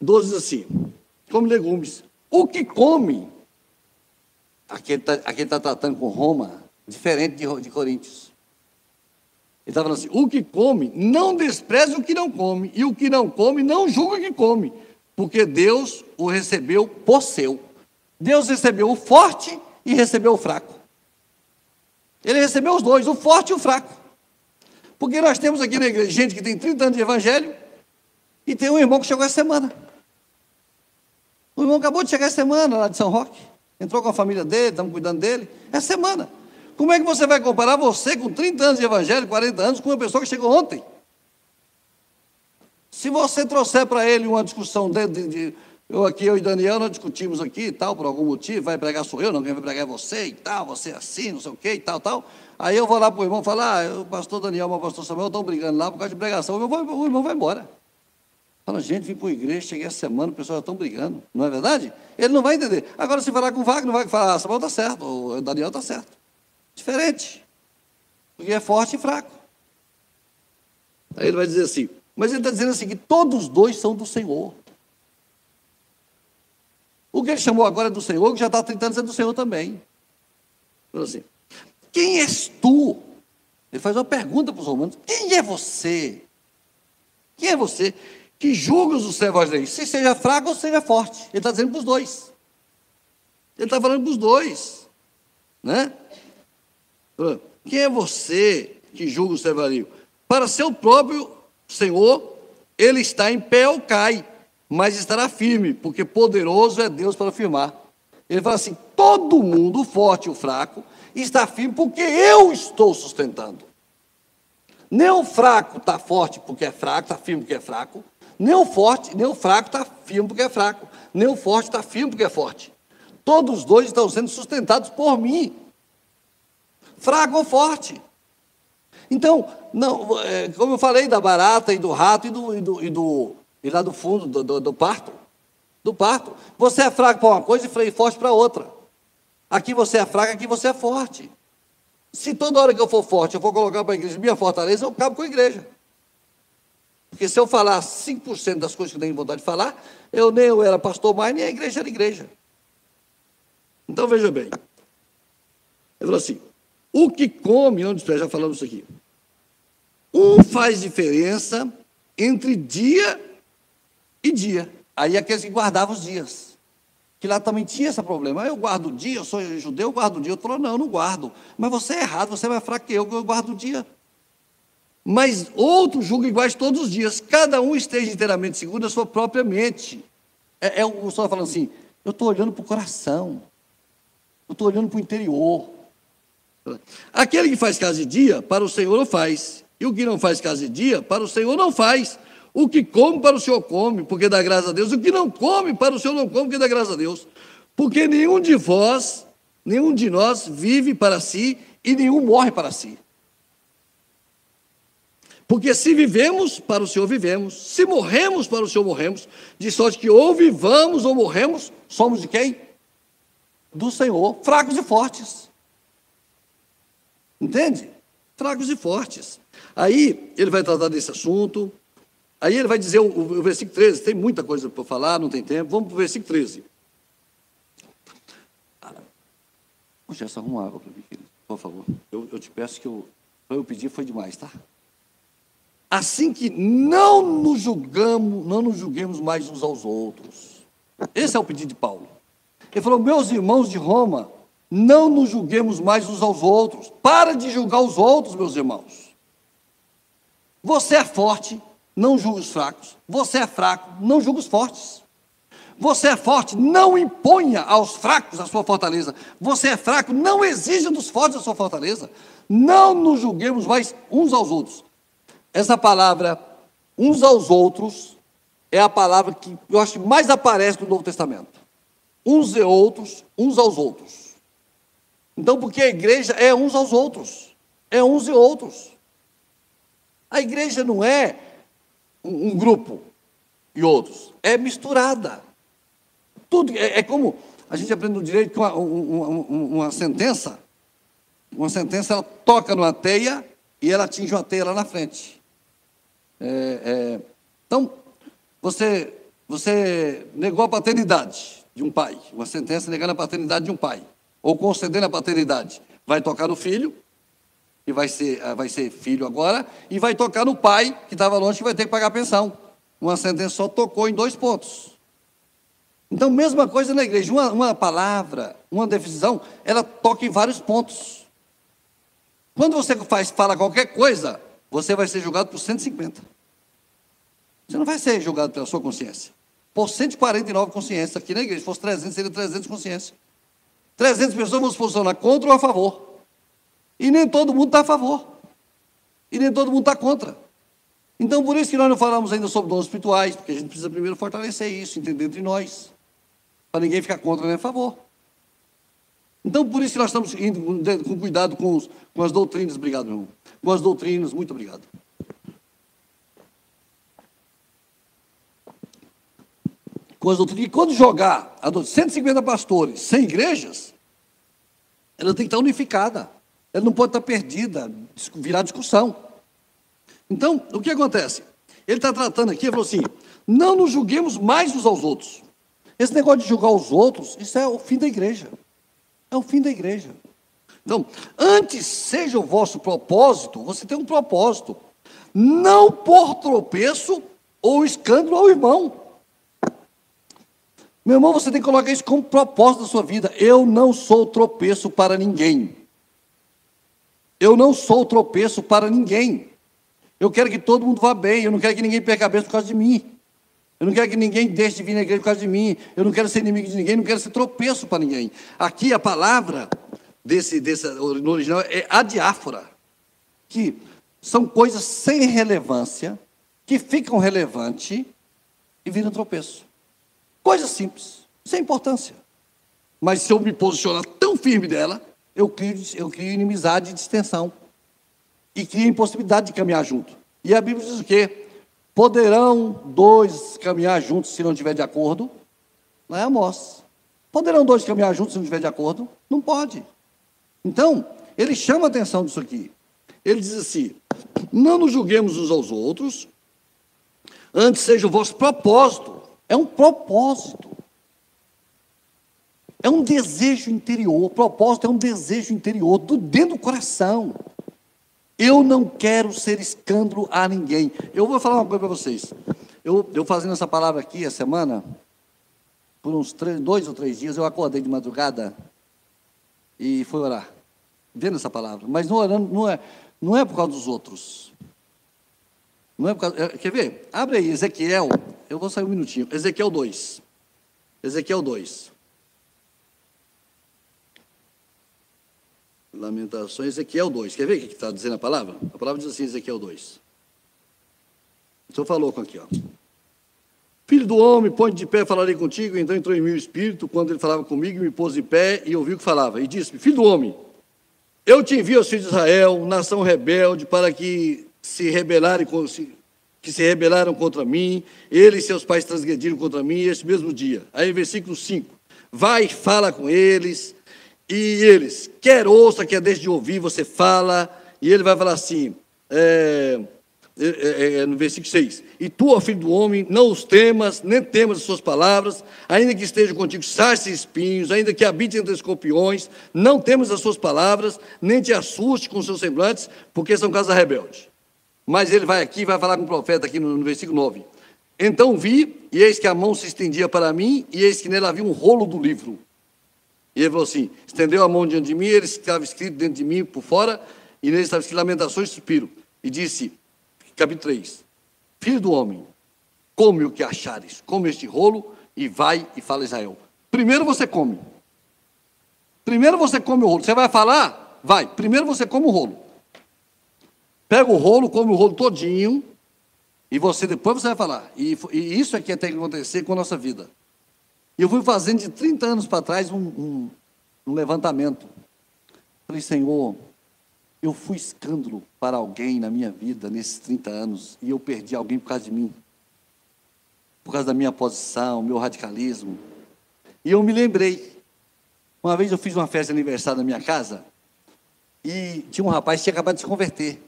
12 diz assim: come legumes. O que come, aqui ele está tá tratando com Roma, diferente de, de Coríntios. Ele está falando assim: o que come, não despreze o que não come, e o que não come, não julga o que come, porque Deus o recebeu por seu. Deus recebeu o forte e recebeu o fraco. Ele recebeu os dois, o forte e o fraco. Porque nós temos aqui na igreja gente que tem 30 anos de evangelho e tem um irmão que chegou essa semana. O irmão acabou de chegar essa semana lá de São Roque. Entrou com a família dele, estamos cuidando dele. Essa semana. Como é que você vai comparar você com 30 anos de evangelho, 40 anos, com uma pessoa que chegou ontem? Se você trouxer para ele uma discussão de, de, de, Eu aqui, eu e Daniel, nós discutimos aqui e tal, por algum motivo, vai pregar sou eu, não, quem vai pregar é você e tal, você é assim, não sei o quê e tal, tal. Aí eu vou lá para o irmão falar, ah, o pastor Daniel o pastor Samuel estão brigando lá por causa de pregação, o irmão, o irmão vai embora. Fala, gente, vim para a igreja, cheguei essa semana, o pessoal já estão brigando, não é verdade? Ele não vai entender. Agora, se falar com o Wagner, vai falar, ah, Samuel está certo, o Daniel está certo. Diferente. Porque é forte e fraco. Aí ele vai dizer assim, mas ele está dizendo assim, que todos dois são do Senhor. O que ele chamou agora é do Senhor, que já está tentando ser do Senhor também. Falou assim, quem és tu? Ele faz uma pergunta para os romanos, quem é você? Quem é você que julgas os servos dele? Se seja fraco ou seja forte. Ele está dizendo para os dois. Ele está falando para os dois. Né? Quem é você que julga o servario? Para seu próprio Senhor, ele está em pé ou cai, mas estará firme, porque poderoso é Deus para firmar. Ele fala assim: todo mundo, forte e o fraco, está firme porque eu estou sustentando. Nem o fraco está forte porque é fraco, está firme porque é fraco. Nem o forte, nem o fraco está firme porque é fraco. Nem o forte está firme porque é forte. Todos os dois estão sendo sustentados por mim fraco ou forte. Então, não, é, como eu falei da barata e do rato e do, e do, e do e lá do fundo do, do, do parto, do parto, você é fraco para uma coisa e forte para outra. Aqui você é fraco, aqui você é forte. Se toda hora que eu for forte, eu for colocar para a igreja minha fortaleza, eu cabo com a igreja. Porque se eu falar 5% das coisas que eu tenho vontade de falar, eu nem eu era pastor mais, nem a igreja era igreja. Então veja bem. Ele falou assim: o que come, não já falamos isso aqui. Um faz diferença entre dia e dia. Aí aqueles que guardavam os dias. Que lá também tinha esse problema. Eu guardo o dia, eu sou judeu, eu guardo o dia. Eu falou, não, eu não guardo. Mas você é errado, você é mais fraco que eu, eu guardo o dia. Mas outros julgam iguais todos os dias. Cada um esteja inteiramente seguro da sua própria mente. É, é o senhor falando assim, eu estou olhando para o coração. Eu estou olhando para o interior. Aquele que faz casa de dia, para o Senhor não faz. E o que não faz casa de dia, para o Senhor não faz. O que come, para o Senhor come, porque dá graças a Deus. O que não come, para o Senhor não come, porque dá graças a Deus. Porque nenhum de vós, nenhum de nós vive para si e nenhum morre para si. Porque se vivemos, para o Senhor vivemos. Se morremos, para o Senhor morremos. De sorte que ou vivamos ou morremos, somos de quem? Do Senhor, fracos e fortes. Entende? Fracos e fortes. Aí ele vai tratar desse assunto. Aí ele vai dizer o, o versículo 13, tem muita coisa para falar, não tem tempo. Vamos para o versículo 13. Puxa, essa arruma água para mim, querido, por favor. Eu, eu te peço que eu, eu pedi foi demais, tá? Assim que não nos julgamos, não nos julguemos mais uns aos outros. Esse é o pedido de Paulo. Ele falou: meus irmãos de Roma, não nos julguemos mais uns aos outros. Para de julgar os outros, meus irmãos. Você é forte, não julgue os fracos. Você é fraco, não julgue os fortes. Você é forte, não imponha aos fracos a sua fortaleza. Você é fraco, não exija dos fortes a sua fortaleza. Não nos julguemos mais uns aos outros. Essa palavra, uns aos outros, é a palavra que eu acho que mais aparece no Novo Testamento. Uns e outros, uns aos outros. Então, porque a igreja é uns aos outros, é uns e outros. A igreja não é um, um grupo e outros, é misturada. Tudo é, é, como a gente aprende no direito que uma, uma, uma sentença, uma sentença ela toca numa teia e ela atinge uma teia lá na frente. É, é, então, você, você negou a paternidade de um pai, uma sentença negando a paternidade de um pai ou concedendo a paternidade, vai tocar no filho, que vai ser, ah, vai ser filho agora, e vai tocar no pai, que estava longe, que vai ter que pagar a pensão. Uma sentença só tocou em dois pontos. Então, mesma coisa na igreja. Uma, uma palavra, uma decisão, ela toca em vários pontos. Quando você faz, fala qualquer coisa, você vai ser julgado por 150. Você não vai ser julgado pela sua consciência. Por 149 consciências aqui na igreja. Se fosse 300, seria 300 consciências. 300 pessoas vão se posicionar contra ou a favor. E nem todo mundo está a favor. E nem todo mundo está contra. Então, por isso que nós não falamos ainda sobre dons espirituais, porque a gente precisa primeiro fortalecer isso, entender entre nós, para ninguém ficar contra nem a favor. Então, por isso nós estamos indo com cuidado com, os, com as doutrinas. Obrigado, meu irmão. Com as doutrinas, muito obrigado. Com as doutrinas. E quando jogar a 150 pastores sem igrejas, ela tem que estar unificada. Ela não pode estar perdida, virar discussão. Então, o que acontece? Ele está tratando aqui, ele falou assim: não nos julguemos mais uns aos outros. Esse negócio de julgar os outros, isso é o fim da igreja. É o fim da igreja. Então, antes seja o vosso propósito, você tem um propósito. Não por tropeço ou escândalo ao irmão. Meu irmão, você tem que colocar isso como propósito da sua vida. Eu não sou tropeço para ninguém. Eu não sou tropeço para ninguém. Eu quero que todo mundo vá bem. Eu não quero que ninguém perca a cabeça por causa de mim. Eu não quero que ninguém deixe de vir na igreja por causa de mim. Eu não quero ser inimigo de ninguém. Não quero ser tropeço para ninguém. Aqui a palavra desse, desse no original é adiáfora, que são coisas sem relevância, que ficam relevantes e viram tropeço. Coisa simples, sem importância. Mas se eu me posicionar tão firme dela, eu crio, eu crio inimizade e distensão. E crio impossibilidade de caminhar junto. E a Bíblia diz o quê? Poderão dois caminhar juntos se não estiver de acordo? Não é Amós. Poderão dois caminhar juntos se não estiver de acordo? Não pode. Então, ele chama a atenção disso aqui. Ele diz assim: não nos julguemos uns aos outros, antes seja o vosso propósito. É um propósito. É um desejo interior. O propósito é um desejo interior, do dentro do coração. Eu não quero ser escândalo a ninguém. Eu vou falar uma coisa para vocês. Eu, eu fazendo essa palavra aqui a semana, por uns três, dois ou três dias, eu acordei de madrugada e fui orar, vendo essa palavra. Mas não orando, não é, não é por causa dos outros. Não é por causa, é, quer ver? Abre aí, Ezequiel. Eu vou sair um minutinho. Ezequiel 2. Ezequiel 2. Lamentações, Ezequiel 2. Quer ver o que está dizendo a palavra? A palavra diz assim, Ezequiel 2. O senhor falou com aqui, ó. Filho do homem, põe de pé, falarei contigo. Então entrou em mim o espírito, quando ele falava comigo, me pôs de pé e ouviu o que falava. E disse-me, filho do homem, eu te envio aos filhos de Israel, nação rebelde, para que se rebelarem, que se rebelaram contra mim, ele e seus pais transgrediram contra mim este mesmo dia. Aí, versículo 5. Vai fala com eles, e eles, quer ouça, quer deixe de ouvir, você fala, e ele vai falar assim, é, é, é, é no versículo 6, e tu, ó filho do homem, não os temas, nem temas as suas palavras, ainda que estejam contigo sarças e espinhos, ainda que habite entre escorpiões, não temas as suas palavras, nem te assuste com seus semblantes, porque são casa rebelde. Mas ele vai aqui, vai falar com o profeta aqui no, no versículo 9. Então vi, e eis que a mão se estendia para mim, e eis que nele havia um rolo do livro. E ele falou assim: estendeu a mão diante de mim, ele estava escrito dentro de mim por fora, e nele estava escrito lamentações e suspiro. E disse, capítulo 3: Filho do homem, come o que achares, come este rolo e vai e fala a Israel. Primeiro você come. Primeiro você come o rolo. Você vai falar? Vai. Primeiro você come o rolo. Pega o rolo, come o rolo todinho, e você depois você vai falar. E, e isso é que tem que acontecer com a nossa vida. E eu fui fazendo de 30 anos para trás um, um, um levantamento. Falei, Senhor, eu fui escândalo para alguém na minha vida nesses 30 anos e eu perdi alguém por causa de mim. Por causa da minha posição, meu radicalismo. E eu me lembrei. Uma vez eu fiz uma festa de aniversário na minha casa e tinha um rapaz que tinha acabado de se converter.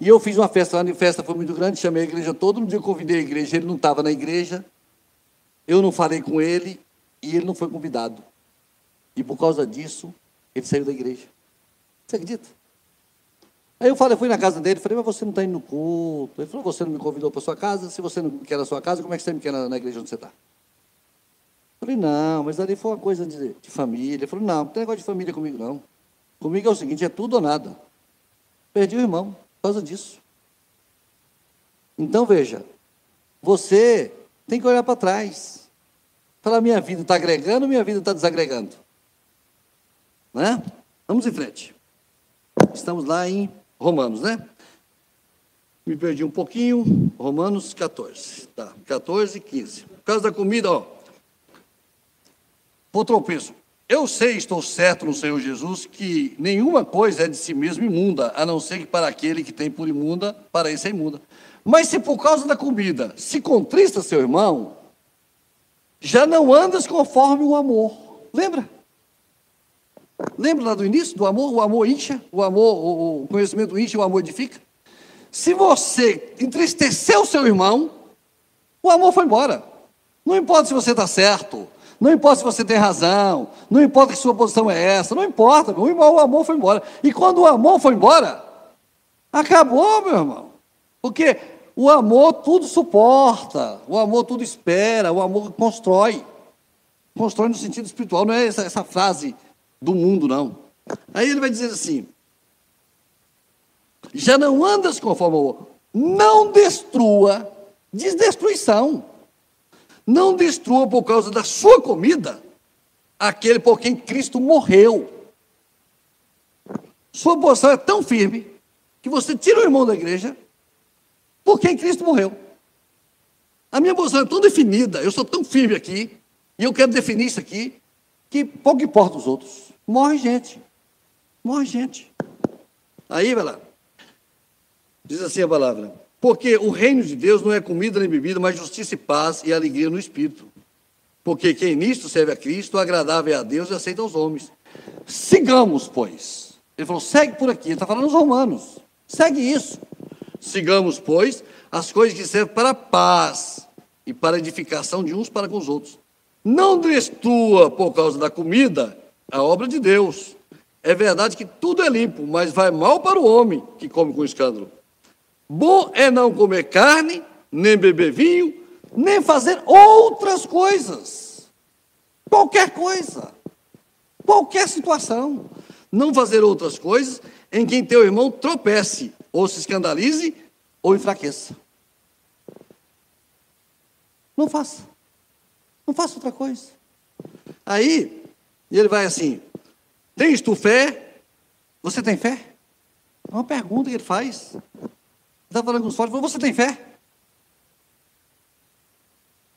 E eu fiz uma festa, a festa foi muito grande, chamei a igreja todo, um dia eu convidei a igreja, ele não estava na igreja, eu não falei com ele e ele não foi convidado. E por causa disso, ele saiu da igreja. Você acredita? Aí eu falei, fui na casa dele, falei, mas você não está indo no culto. Ele falou, você não me convidou para sua casa, se você não quer a sua casa, como é que você me quer na, na igreja onde você está? Falei, não, mas ali foi uma coisa de, de família. Ele falou, não, não tem negócio de família comigo, não. Comigo é o seguinte, é tudo ou nada. Perdi o irmão por causa disso. Então veja, você tem que olhar para trás. Falar, minha vida está agregando, minha vida está desagregando. Né? Vamos em frente. Estamos lá em Romanos, né? Me perdi um pouquinho. Romanos 14. Tá, 14 e 15. Por causa da comida, ó. Por tropeço. Eu sei, estou certo no Senhor Jesus, que nenhuma coisa é de si mesmo imunda, a não ser que para aquele que tem por imunda, para esse é imunda. Mas se por causa da comida se contrista seu irmão, já não andas conforme o amor. Lembra? Lembra lá do início do amor? O amor incha, o amor, o conhecimento incha, o amor edifica. Se você entristeceu seu irmão, o amor foi embora. Não importa se você está certo, não importa se você tem razão, não importa que sua posição é essa, não importa, meu irmão, o amor foi embora. E quando o amor foi embora, acabou, meu irmão. Porque o amor tudo suporta, o amor tudo espera, o amor constrói. Constrói no sentido espiritual, não é essa, essa frase do mundo, não. Aí ele vai dizer assim: já não andas conforme o amor, não destrua, diz destruição. Não destrua por causa da sua comida aquele por quem Cristo morreu. Sua posição é tão firme que você tira o irmão da igreja por quem Cristo morreu. A minha posição é tão definida, eu sou tão firme aqui, e eu quero definir isso aqui, que pouco importa os outros. Morre gente. Morre gente. Aí, vai lá. Diz assim a palavra. Porque o reino de Deus não é comida nem bebida, mas justiça e paz e alegria no Espírito. Porque quem nisto serve a Cristo, agradável é a Deus e aceita aos homens. Sigamos, pois. Ele falou, segue por aqui. Ele está falando aos romanos. Segue isso. Sigamos, pois, as coisas que servem para a paz e para a edificação de uns para com os outros. Não destrua por causa da comida a obra de Deus. É verdade que tudo é limpo, mas vai mal para o homem que come com escândalo. Bom é não comer carne, nem beber vinho, nem fazer outras coisas. Qualquer coisa. Qualquer situação. Não fazer outras coisas em quem teu irmão tropece, ou se escandalize, ou enfraqueça. Não faça. Não faça outra coisa. Aí, ele vai assim: Tens tu fé? Você tem fé? É uma pergunta que ele faz. Está falando com os fortes, você tem fé?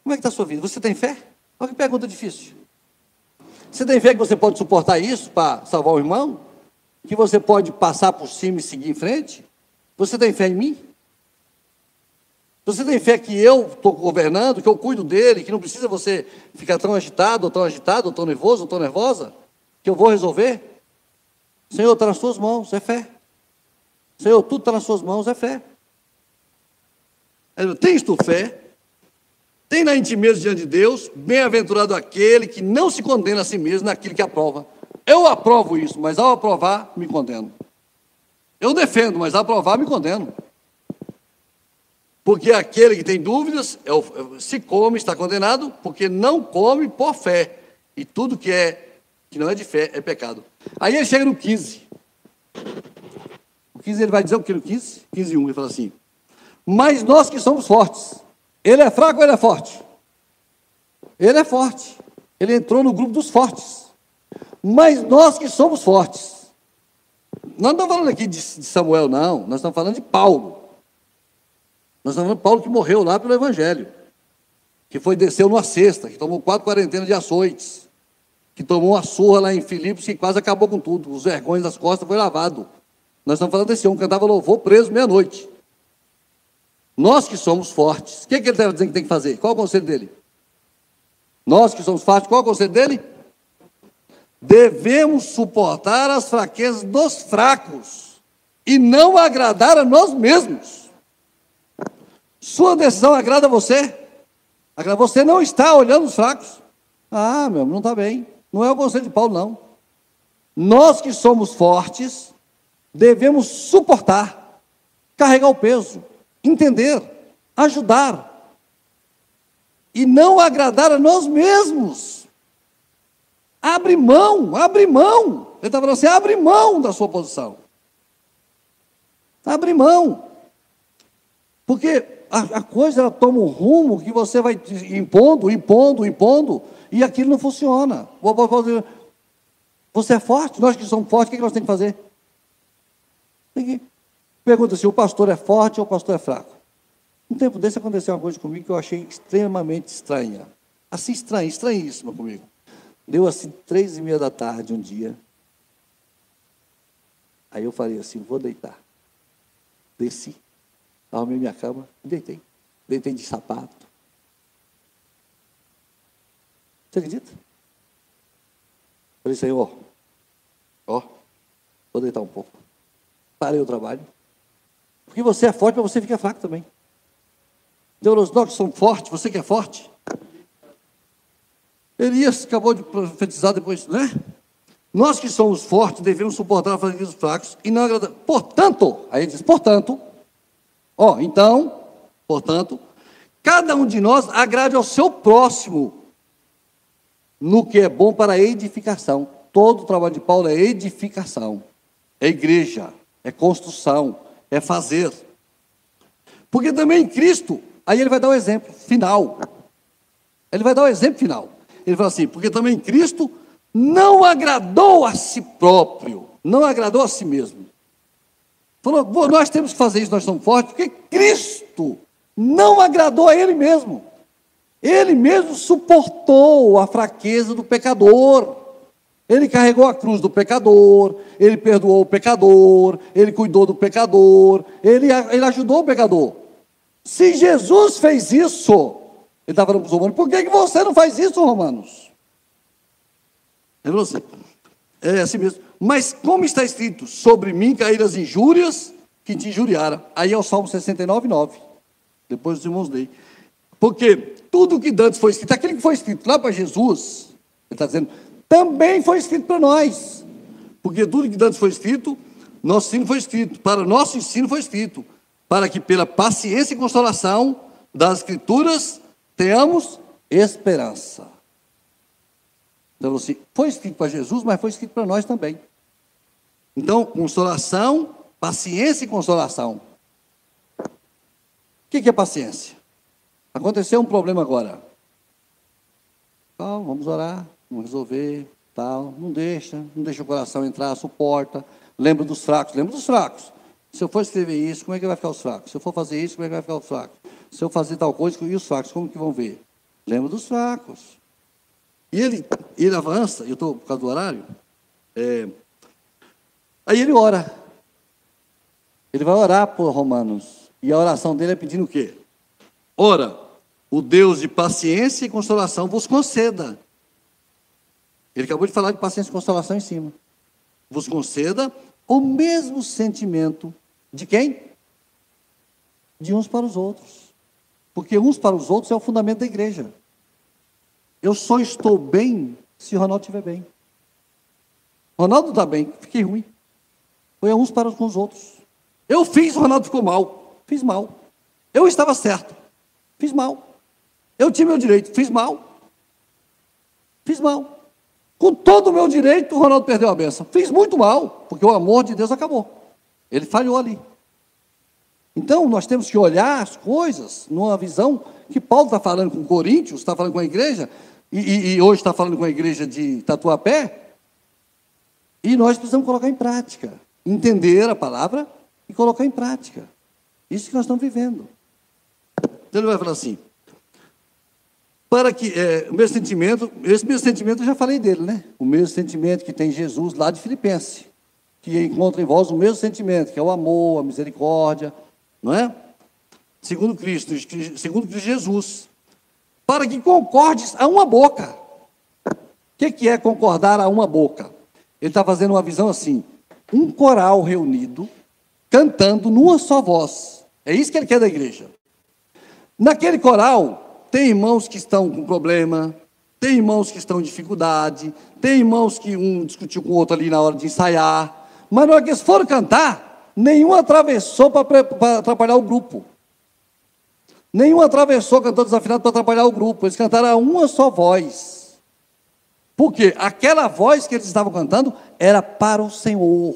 Como é que está a sua vida? Você tem fé? Olha que pergunta difícil. Você tem fé que você pode suportar isso para salvar o irmão? Que você pode passar por cima e seguir em frente? Você tem fé em mim? Você tem fé que eu estou governando, que eu cuido dele, que não precisa você ficar tão agitado, ou tão agitado, ou tão nervoso, ou tão nervosa? Que eu vou resolver? Senhor, está nas suas mãos, é fé. Senhor, tudo está nas suas mãos, é fé. Tens tu fé? Tem na intimeza diante de Deus, bem-aventurado aquele que não se condena a si mesmo naquilo que aprova. Eu aprovo isso, mas ao aprovar, me condeno. Eu defendo, mas aprovar, me condeno. Porque aquele que tem dúvidas, é o, é se come, está condenado, porque não come por fé. E tudo que é que não é de fé é pecado. Aí ele chega no 15. O 15 ele vai dizer o que no 15? 15 1, ele fala assim: mas nós que somos fortes. Ele é fraco ou ele é forte? Ele é forte. Ele entrou no grupo dos fortes. Mas nós que somos fortes. Nós não estamos falando aqui de Samuel, não. Nós estamos falando de Paulo. Nós estamos falando de Paulo que morreu lá pelo Evangelho. Que foi, desceu numa cesta, que tomou quatro quarentenas de açoites. Que tomou uma surra lá em Filipos que quase acabou com tudo. Os vergões das costas foi lavado. Nós estamos falando desse homem que cantava louvor preso meia-noite. Nós que somos fortes, o que, é que ele está dizendo que tem que fazer? Qual é o conselho dele? Nós que somos fortes, qual é o conselho dele? Devemos suportar as fraquezas dos fracos e não agradar a nós mesmos. Sua decisão agrada você? Você não está olhando os fracos. Ah, meu, não está bem. Não é o conselho de Paulo, não. Nós que somos fortes, devemos suportar, carregar o peso, entender, ajudar e não agradar a nós mesmos. Abre mão, abre mão. Ele está falando assim: abre mão da sua posição. Abre mão. Porque a, a coisa ela toma um rumo que você vai impondo, impondo, impondo, e aquilo não funciona. Você é forte, nós que somos fortes, o que nós temos que fazer? Tem que Pergunta se o pastor é forte ou o pastor é fraco. Um tempo desse aconteceu uma coisa comigo que eu achei extremamente estranha. Assim, estranha, estranhíssima comigo. Deu assim, três e meia da tarde um dia. Aí eu falei assim, vou deitar. Desci, arrumei minha cama e deitei. Deitei de sapato. Você acredita? Falei, Senhor, ó, vou deitar um pouco. Parei o trabalho. Porque você é forte, mas você fica fraco também. Então, nós que somos fortes, você que é forte. Elias acabou de profetizar depois, né? Nós que somos fortes devemos suportar a fraqueza dos fracos e não agradar. Portanto, aí ele diz, portanto, ó, então, portanto, cada um de nós agrade ao seu próximo no que é bom para a edificação. Todo o trabalho de Paulo é edificação, é igreja, é construção, é fazer. Porque também em Cristo, aí ele vai dar o exemplo final. Ele vai dar o exemplo final. Ele fala assim: porque também Cristo não agradou a si próprio, não agradou a si mesmo. Falou, nós temos que fazer isso, nós somos fortes, porque Cristo não agradou a Ele mesmo. Ele mesmo suportou a fraqueza do pecador. Ele carregou a cruz do pecador, ele perdoou o pecador, ele cuidou do pecador, ele, ele ajudou o pecador. Se Jesus fez isso, ele estava falando para os romanos, por que, que você não faz isso, romanos? É você. É assim mesmo. Mas como está escrito, sobre mim caíram as injúrias que te injuriaram. Aí é o Salmo 69, 9. Depois os irmãos leem. Porque tudo que antes foi escrito, aquele que foi escrito lá para Jesus, ele está dizendo, também foi escrito para nós. Porque tudo que antes foi escrito, nosso ensino foi escrito, para nosso ensino foi escrito, para que pela paciência e consolação das Escrituras tenhamos esperança. Então, assim, foi escrito para Jesus, mas foi escrito para nós também. Então, consolação, paciência e consolação. O que é paciência? Aconteceu um problema agora. Então, vamos orar, vamos resolver, tal. Não deixa, não deixa o coração entrar, suporta. Lembra dos fracos, lembra dos fracos. Se eu for escrever isso, como é que vai ficar os fracos? Se eu for fazer isso, como é que vai ficar os fracos? Se eu fazer tal coisa, e os fracos, como que vão ver? Lembra dos fracos. E ele, ele avança, eu estou por causa do horário, é, aí ele ora. Ele vai orar por Romanos. E a oração dele é pedindo o quê? Ora, o Deus de paciência e consolação vos conceda. Ele acabou de falar de paciência e consolação em cima. Vos conceda o mesmo sentimento de quem? De uns para os outros. Porque uns para os outros é o fundamento da igreja. Eu só estou bem se o Ronaldo estiver bem. Ronaldo está bem, fiquei ruim. Foi uns para com os outros. Eu fiz, o Ronaldo ficou mal. Fiz mal. Eu estava certo. Fiz mal. Eu tinha meu direito, fiz mal. Fiz mal. Com todo o meu direito, o Ronaldo perdeu a benção. Fiz muito mal, porque o amor de Deus acabou. Ele falhou ali. Então, nós temos que olhar as coisas numa visão que Paulo está falando com Coríntios, está falando com a igreja, e, e, hoje está falando com a igreja de Tatuapé. E nós precisamos colocar em prática. Entender a palavra e colocar em prática. Isso que nós estamos vivendo. Então ele vai falar assim: para que é, o meu sentimento, esse meu sentimento eu já falei dele, né? O mesmo sentimento que tem Jesus lá de Filipenses, que encontra em vós o mesmo sentimento, que é o amor, a misericórdia, não é? Segundo Cristo, segundo Cristo Jesus, para que concordes a uma boca. O que, é concordar a uma boca? Ele está fazendo uma visão assim: um coral reunido, cantando numa só voz. É isso que ele quer da igreja. Naquele coral, tem irmãos que estão com problema, tem irmãos que estão em dificuldade, tem irmãos que um discutiu com o outro ali na hora de ensaiar, mas na hora que eles foram cantar, nenhum atravessou para atrapalhar o grupo. Nenhum atravessou cantor desafinado para atrapalhar o grupo. Eles cantaram a uma só voz. Porque aquela voz que eles estavam cantando era para o Senhor.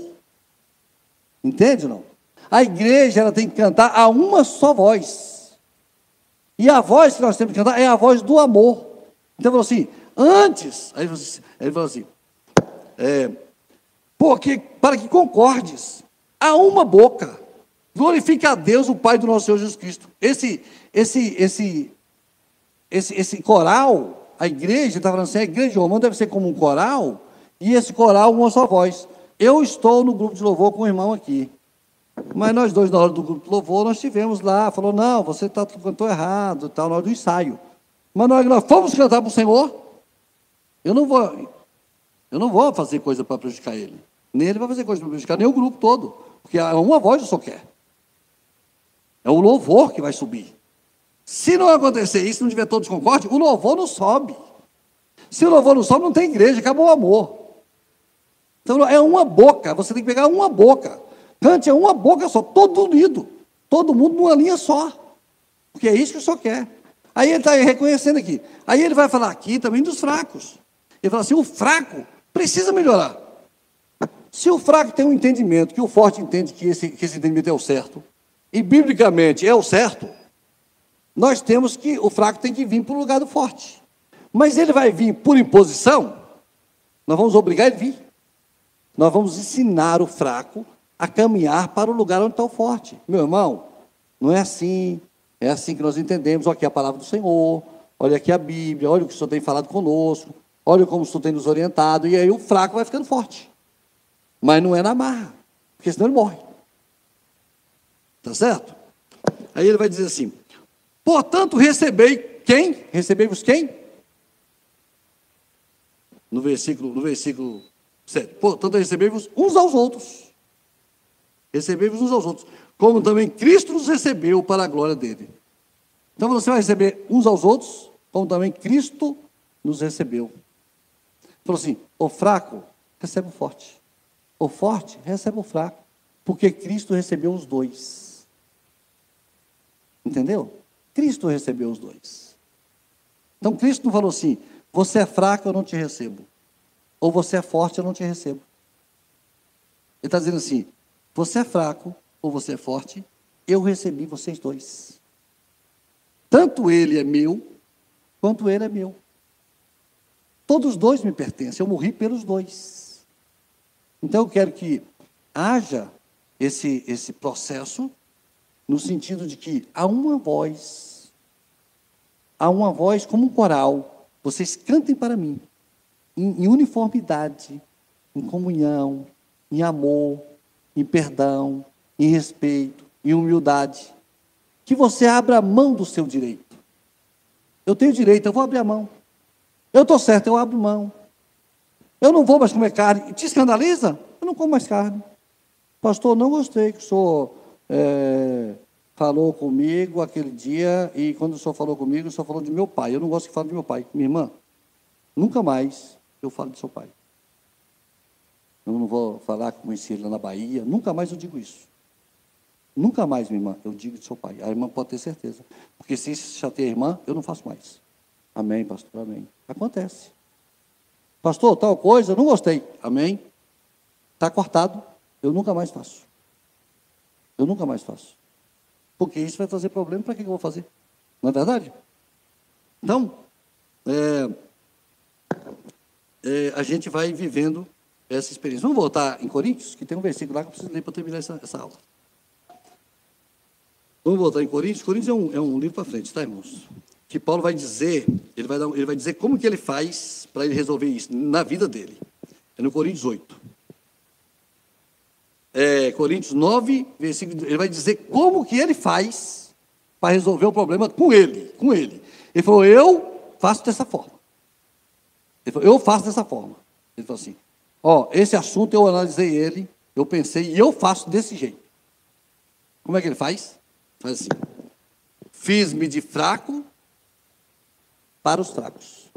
Entende não? A igreja ela tem que cantar a uma só voz. E a voz que nós temos que cantar é a voz do amor. Então, ele falou assim, antes, aí ele falou assim, é, porque, para que concordes, a uma boca. Glorifique a Deus, o Pai do nosso Senhor Jesus Cristo. Esse, esse, esse, esse, esse coral, a igreja, está falando assim, a igreja romana deve ser como um coral, e esse coral uma só voz. Eu estou no grupo de louvor com o irmão aqui. Mas nós dois, na hora do grupo de louvor, nós tivemos lá, falou, não, você tá, cantou errado, tal, na hora do ensaio. Mas na hora que nós fomos cantar para o Senhor, eu não vou, eu não vou fazer coisa para prejudicar ele. Nem ele vai fazer coisa para prejudicar, nem o grupo todo. Porque é uma voz só quer. É o louvor que vai subir. Se não acontecer isso, não tiver todos concorde, o louvor não sobe. Se o louvor não sobe, não tem igreja, acabou o amor. Então é uma boca, você tem que pegar uma boca. Cante é uma boca só, todo unido. Todo mundo numa linha só. Porque é isso que o senhor quer. Aí ele está reconhecendo aqui. Aí ele vai falar aqui também dos fracos. Ele fala assim: o fraco precisa melhorar. Se o fraco tem um entendimento, que o forte entende que esse, que esse entendimento é o certo, e biblicamente é o certo, nós temos que, o fraco tem que vir para o lugar do forte. Mas ele vai vir por imposição, nós vamos obrigar ele a vir. Nós vamos ensinar o fraco a caminhar para o lugar onde está o forte. Meu irmão, não é assim. É assim que nós entendemos. Olha aqui a palavra do Senhor, olha aqui a Bíblia, olha o que o Senhor tem falado conosco, olha como o Senhor tem nos orientado, e aí o fraco vai ficando forte. Mas não é na marra, porque senão ele morre. Tá certo? Aí ele vai dizer assim: portanto, recebei quem? Recebei-vos quem? No versículo, no versículo 7. Portanto, recebei-vos uns aos outros. Recebei-vos uns aos outros. Como também Cristo nos recebeu para a glória dele. Então você vai receber uns aos outros, como também Cristo nos recebeu. Falou assim: o fraco recebe o forte. O forte recebe o fraco. Porque Cristo recebeu os dois. Entendeu? Cristo recebeu os dois. Então Cristo não falou assim: você é fraco, eu não te recebo. Ou você é forte, eu não te recebo. Ele está dizendo assim: você é fraco ou você é forte, eu recebi vocês dois. Tanto ele é meu, quanto ele é meu. Todos os dois me pertencem, eu morri pelos dois. Então eu quero que haja esse, esse processo no sentido de que há uma voz, há uma voz como um coral, vocês cantem para mim, em, em uniformidade, em comunhão, em amor, em perdão, em respeito, em humildade. Que você abra a mão do seu direito. Eu tenho direito, eu vou abrir a mão. Eu estou certo, eu abro mão. Eu não vou mais comer carne. Te escandaliza? Eu não como mais carne. Pastor, não gostei que o senhor é, falou comigo aquele dia, e quando o senhor falou comigo, o senhor falou de meu pai. Eu não gosto que fale de meu pai. Minha irmã, nunca mais eu falo de seu pai. Eu não vou falar que conheci ele lá na Bahia, nunca mais eu digo isso. Nunca mais, minha irmã, eu digo de seu pai. A irmã pode ter certeza. Porque se chateia a irmã, eu não faço mais. Amém, pastor, amém. Acontece. Pastor, tal coisa, não gostei. Amém. Está cortado, eu nunca mais faço. Eu nunca mais faço. Porque isso vai trazer problema, para que eu vou fazer? Não é verdade? Então, é, é, a gente vai vivendo essa experiência. Vamos voltar em Coríntios, que tem um versículo lá que eu preciso ler para terminar essa, essa aula. Vamos voltar em Coríntios. Coríntios é um, é um livro para frente, tá, irmãos? Que Paulo vai dizer, ele vai, dar, ele vai dizer como que ele faz para ele resolver isso na vida dele. É no Coríntios 8 é, Coríntios 9, versículo, ele vai dizer como que ele faz para resolver o problema com ele, com ele. Ele falou, eu faço dessa forma. Ele falou, eu faço dessa forma. Ele falou assim, ó, esse assunto eu analisei ele, eu pensei, e eu faço desse jeito. Como é que ele faz? Faz assim, fiz-me de fraco para os fracos.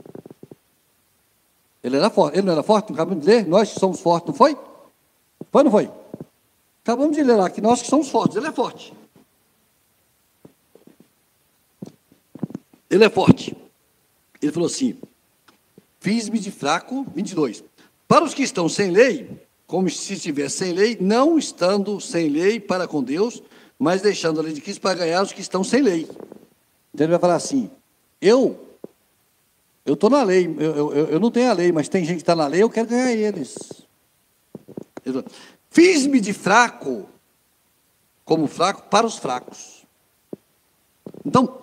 Ele era forte, ele não era forte, não acabamos de dizer, nós que somos fortes, não foi? Foi ou não foi? Acabamos de ler lá que nós que somos fortes, ele é forte. Ele é forte. Ele falou assim: Fiz-me de fraco, 22. Para os que estão sem lei, como se estivesse sem lei, não estando sem lei para com Deus, mas deixando a lei de Cristo para ganhar os que estão sem lei. Então ele vai falar assim: Eu, eu estou na lei, eu, eu, eu, não tenho a lei, mas tem gente que está na lei, eu quero ganhar eles. Fiz-me de fraco como fraco para os fracos. Então,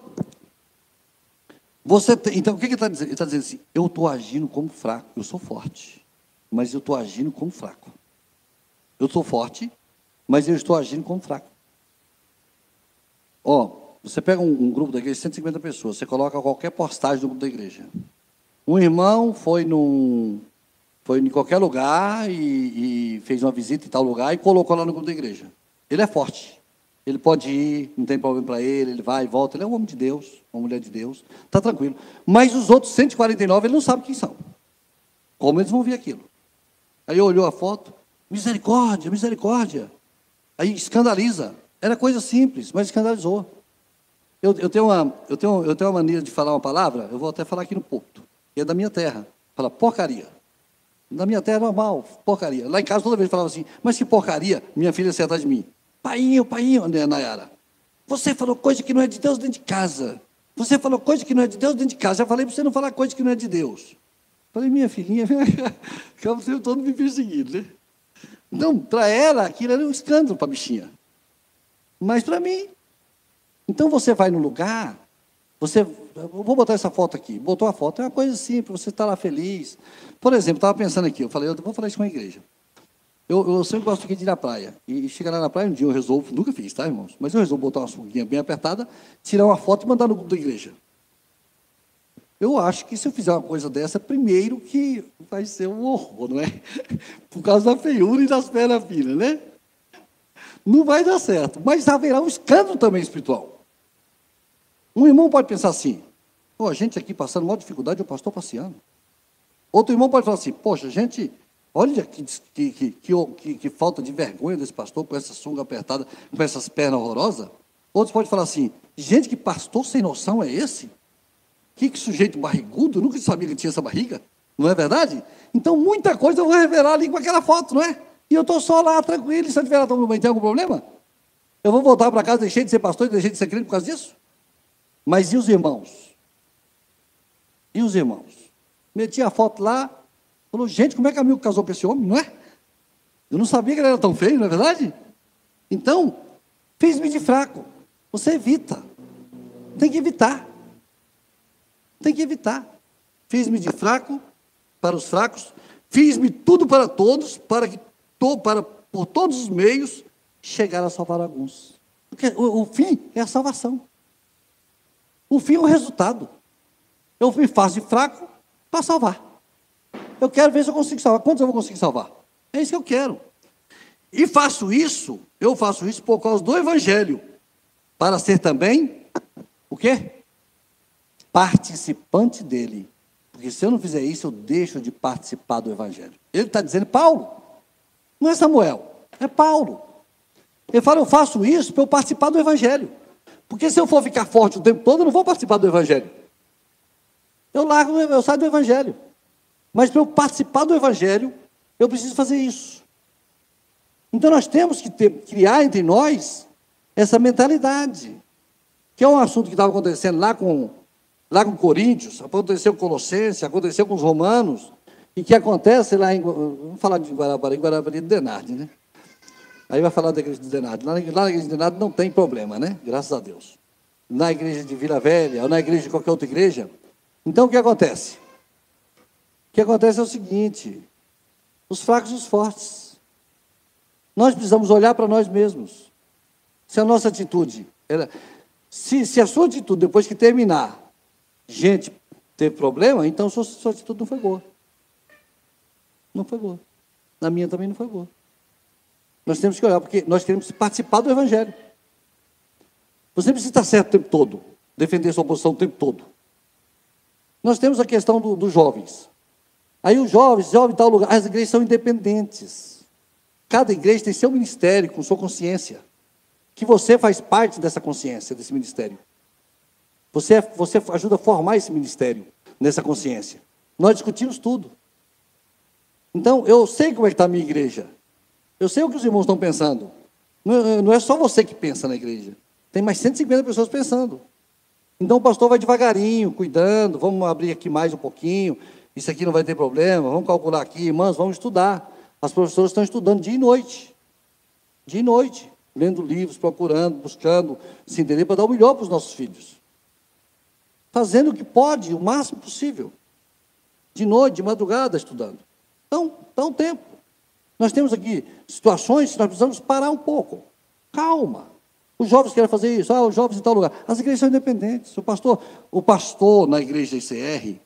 você tem, então o que, que ele está dizendo? Ele está dizendo assim: eu estou agindo como fraco, eu sou forte, mas eu estou agindo como fraco. Eu sou forte, mas eu estou agindo como fraco. Ó, você pega um, um grupo da igreja, 150 pessoas, você coloca qualquer postagem do grupo da igreja. Um irmão foi num, foi em qualquer lugar e, e, fez uma visita em tal lugar e colocou lá no grupo da igreja. Ele é forte. Ele pode ir, não tem problema para ele, ele vai e volta. Ele é um homem de Deus, uma mulher de Deus. Está tranquilo. Mas os outros 149, ele não sabe quem são. Como eles vão ver aquilo? Aí olhou a foto, misericórdia, misericórdia. Aí escandaliza. Era coisa simples, mas escandalizou. Eu, eu, tenho uma, eu, tenho, eu tenho uma mania de falar uma palavra, eu vou até falar aqui no que é da minha terra. Fala porcaria. Na minha terra é normal, porcaria. Lá em casa toda vez falava assim, mas que porcaria, minha filha senta de mim. Painho, painho, né, Nayara? Você falou coisa que não é de Deus dentro de casa. Você falou coisa que não é de Deus dentro de casa. Já falei para você não falar coisa que não é de Deus. Falei, minha filhinha, ficava o tempo todo me perseguindo, né? Então, para ela, aquilo era um escândalo para a bichinha. Mas para mim. Então você vai no lugar, você. Vou botar essa foto aqui. Botou a foto, é uma coisa simples, você está lá feliz. Por exemplo, estava pensando aqui, eu falei, eu vou falar isso com a igreja. Eu, eu sempre gosto de ir na praia. E chegar lá na praia um dia eu resolvo, nunca fiz, tá, irmãos? Mas eu resolvo botar uma sunguinha bem apertada, tirar uma foto e mandar no grupo da igreja. Eu acho que se eu fizer uma coisa dessa, primeiro que vai ser um horror, não é? <laughs> Por causa da feiura e das pernas finas, né? Não vai dar certo. Mas haverá um escândalo também espiritual. Um irmão pode pensar assim: pô, a gente aqui passando maior dificuldade, o pastor passeando. Outro irmão pode falar assim: poxa, gente, olha que, que, que, que, falta de vergonha desse pastor com essa sunga apertada, com essas pernas horrorosas. Outros podem falar assim: gente, que pastor sem noção é esse? Que, que sujeito barrigudo, nunca sabia que tinha essa barriga. Não é verdade? Então, muita coisa eu vou revelar ali com aquela foto, não é? E eu estou só lá, tranquilo, se eu estiver lá banho, tem algum problema? Eu vou voltar para casa, deixei de ser pastor deixei de ser crente por causa disso? Mas e os irmãos? E os irmãos? Meti a foto lá, falou, gente, como é que a amigo casou com esse homem, não é? Eu não sabia que ele era tão feio, não é verdade? Então, fez-me de fraco. Você evita. Tem que evitar. Tem que evitar. Fiz-me de fraco para os fracos, fiz-me tudo para todos, para que para, por todos os meios chegar a salvar alguns. Porque o, o fim é a salvação. O fim é o resultado. Eu me faço de fraco para salvar. Eu quero ver se eu consigo salvar. Quantos eu vou conseguir salvar? É isso que eu quero. E faço isso, eu faço isso por causa do Evangelho, para ser também o quê? Participante dele. Porque se eu não fizer isso, eu deixo de participar do Evangelho. Ele está dizendo, Paulo, não é Samuel, é Paulo. Ele fala, eu faço isso para eu participar do Evangelho. Porque se eu for ficar forte o tempo todo, eu não vou participar do Evangelho. Eu largo, eu saio do Evangelho. Mas para eu participar do Evangelho, eu preciso fazer isso. Então nós temos que ter, criar entre nós essa mentalidade, que é um assunto que estava acontecendo lá com, lá com Coríntios, aconteceu com Colossenses, aconteceu com os romanos, e que acontece lá em. Vamos falar de Guarapari, Guarapari de Denardi, né? Aí vai falar da igreja de Denardi. Lá, na igreja de Denardi não tem problema, né? Graças a Deus. Na igreja de Vila Velha, ou na igreja de qualquer outra igreja. Então o que acontece? O que acontece é o seguinte: os fracos e os fortes. Nós precisamos olhar para nós mesmos. Se a nossa atitude, ela, se, se a sua atitude, depois que terminar, gente, teve problema, então sua, sua atitude não foi boa. Não foi boa. Na minha também não foi boa. Nós temos que olhar, porque nós queremos participar do Evangelho. Você precisa estar certo o tempo todo, defender sua posição o tempo todo. Nós temos a questão do, dos jovens. Aí os jovens, jovens em tal lugar, as igrejas são independentes. Cada igreja tem seu ministério, com sua consciência. Que você faz parte dessa consciência, desse ministério. Você, você ajuda a formar esse ministério, nessa consciência. Nós discutimos tudo. Então, eu sei como é que está a minha igreja. Eu sei o que os irmãos estão pensando. Não é só você que pensa na igreja. Tem mais 150 pessoas pensando. Então o pastor vai devagarinho, cuidando, vamos abrir aqui mais um pouquinho, isso aqui não vai ter problema, vamos calcular aqui, irmãos, vamos estudar. As professoras estão estudando dia e noite. Dia e noite. lendo livros, procurando, buscando se entender para dar o melhor para os nossos filhos. Fazendo o que pode, o máximo possível. De noite, de madrugada, estudando. Então, dá um tempo. Nós temos aqui situações que nós precisamos parar um pouco. Calma. Os jovens querem fazer isso, ah, os jovens em tal lugar. As igrejas são independentes. O pastor, o pastor na igreja ICR,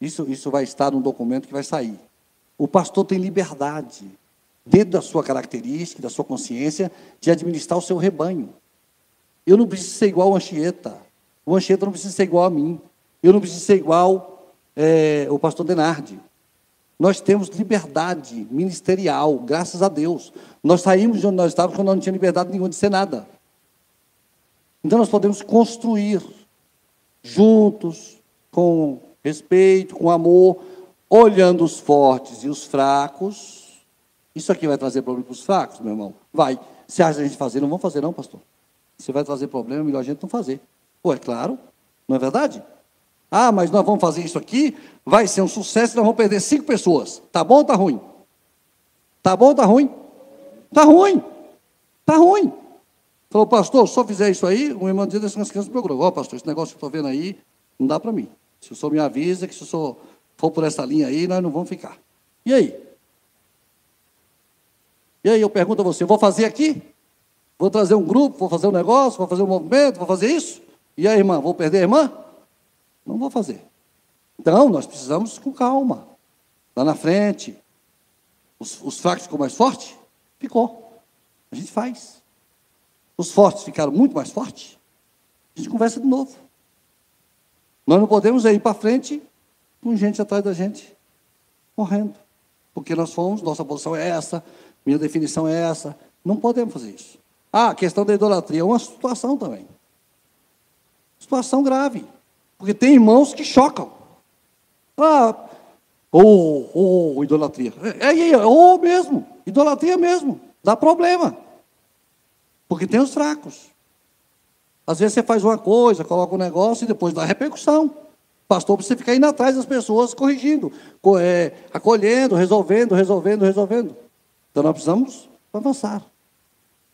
isso, isso vai estar num documento que vai sair. O pastor tem liberdade, dentro da sua característica, da sua consciência, de administrar o seu rebanho. Eu não preciso ser igual o Anchieta. O Anchieta não precisa ser igual a mim. Eu não preciso ser igual é, o pastor Denardi. Nós temos liberdade ministerial, graças a Deus. Nós saímos de onde nós estávamos quando não tinha liberdade nenhuma de ser nada. Então nós podemos construir juntos, com respeito, com amor, olhando os fortes e os fracos. Isso aqui vai trazer problema para os fracos, meu irmão? Vai. Se acha a gente fazer, não vamos fazer, não, pastor. Se vai trazer problema, é melhor a gente não fazer. Pô, é claro, não é verdade? Ah, mas nós vamos fazer isso aqui, vai ser um sucesso, nós vamos perder cinco pessoas. Tá bom ou tá ruim? Tá bom ou tá ruim? Tá ruim. Tá ruim. Falou, pastor, se eu fizer isso aí, o irmão diz assim, as crianças procuram. Ó, oh, pastor, esse negócio que eu estou vendo aí, não dá para mim. Se o senhor me avisa que se o senhor for por essa linha aí, nós não vamos ficar. E aí? E aí eu pergunto a você, vou fazer aqui? Vou trazer um grupo, vou fazer um negócio, vou fazer um movimento, vou fazer isso? E aí, irmã, vou perder a irmã? Não vou fazer. Então, nós precisamos com calma. Lá na frente, os, os fracos ficou mais forte? Ficou. A gente faz. Os fortes ficaram muito mais fortes? A gente conversa de novo. Nós não podemos ir para frente com gente atrás da gente, correndo. Porque nós fomos, nossa posição é essa, minha definição é essa. Não podemos fazer isso. Ah, a questão da idolatria é uma situação também. Situação grave. Porque tem irmãos que chocam. Ah, ou oh, oh, idolatria. É, é, é, ou oh, mesmo, idolatria mesmo. Dá problema. Porque tem os fracos. Às vezes você faz uma coisa, coloca um negócio e depois dá repercussão. Pastor precisa ficar indo atrás das pessoas, corrigindo, é, acolhendo, resolvendo, resolvendo, resolvendo. Então nós precisamos avançar.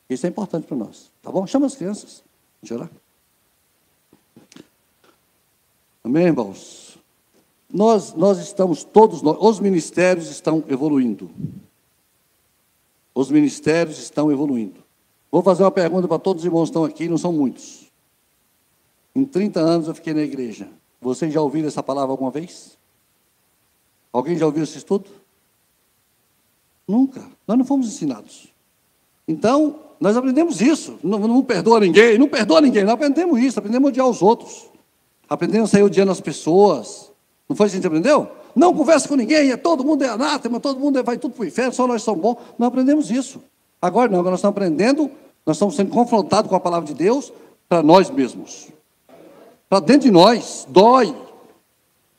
Isso é importante para nós. Tá bom? Chama as crianças. Deixa eu orar. Amém, irmãos? Nós, nós estamos todos, nós, os ministérios estão evoluindo. Os ministérios estão evoluindo. Vou fazer uma pergunta para todos os irmãos que estão aqui, não são muitos. Em 30 anos eu fiquei na igreja. Vocês já ouviram essa palavra alguma vez? Alguém já ouviu esse estudo? Nunca. Nós não fomos ensinados. Então, nós aprendemos isso. Não, não perdoa ninguém, não perdoa ninguém. Nós aprendemos isso, aprendemos a odiar os outros. Aprendemos a sair odiando as pessoas. Não foi assim que a gente aprendeu? Não conversa com ninguém, é, todo mundo é anátema, todo mundo é, vai tudo para o inferno, só nós somos bons. Nós aprendemos isso. Agora não, agora nós estamos aprendendo, nós estamos sendo confrontados com a palavra de Deus para nós mesmos. Para dentro de nós, dói.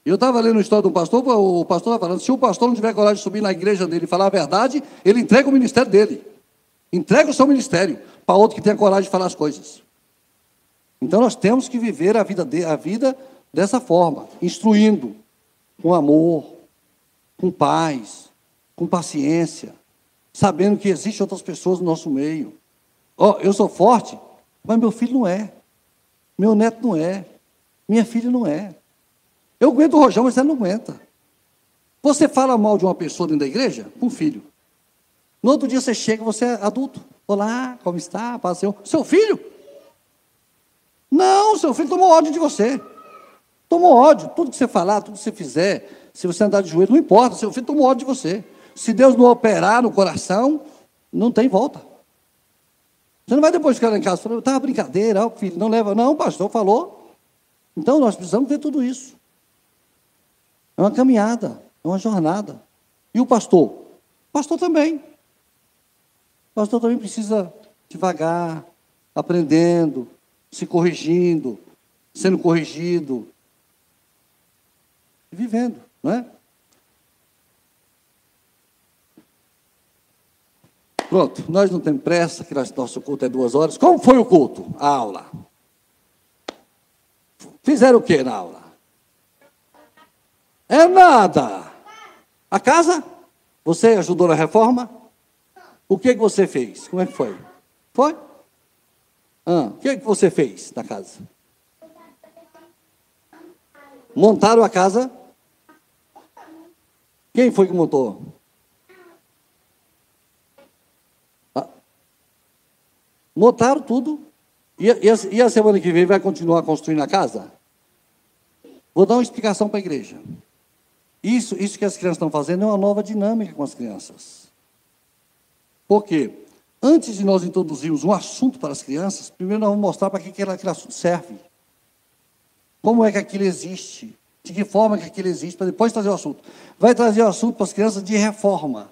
Eu estava lendo a história de um pastor, o pastor estava falando, se o pastor não tiver coragem de subir na igreja dele e falar a verdade, ele entrega o ministério dele. Entrega o seu ministério para outro que tenha coragem de falar as coisas. Então nós temos que viver a vida, de, a vida dessa forma, instruindo, com amor, com paz, com paciência, sabendo que existem outras pessoas no nosso meio. Oh, eu sou forte, mas meu filho não é. Meu neto não é. Minha filha não é. Eu aguento o rojão, mas você não aguenta. Você fala mal de uma pessoa dentro da igreja? Um filho. No outro dia você chega, você é adulto. Olá, como está? Passeu. Seu filho? Não, seu filho tomou ódio de você. Tomou ódio. Tudo que você falar, tudo que você fizer, se você andar de joelho, não importa. Seu filho tomou ódio de você. Se Deus não operar no coração, não tem volta. Você não vai depois ficar lá em casa falando, tá brincadeira, ó, filho, não leva. Não, o pastor falou. Então nós precisamos ver tudo isso. É uma caminhada, é uma jornada. E o pastor? O pastor também. O pastor também precisa devagar, aprendendo, se corrigindo, sendo corrigido, vivendo, não é? Pronto, nós não temos pressa, que nosso culto é duas horas. Como foi o culto? A aula. Fizeram o que na aula? É nada. A casa? Você ajudou na reforma? O que, que você fez? Como é que foi? Foi? Ah, o que, é que você fez na casa? Montaram a casa? Quem foi que montou? Ah. Montaram tudo. E, e, a, e a semana que vem vai continuar construindo a casa? Vou dar uma explicação para a igreja. Isso, isso que as crianças estão fazendo é uma nova dinâmica com as crianças. Por quê? Antes de nós introduzirmos um assunto para as crianças, primeiro nós vamos mostrar para que aquele, assunto serve. Como é que aquilo existe? De que forma que aquilo existe, para depois trazer o assunto. Vai trazer o assunto para as crianças de reforma.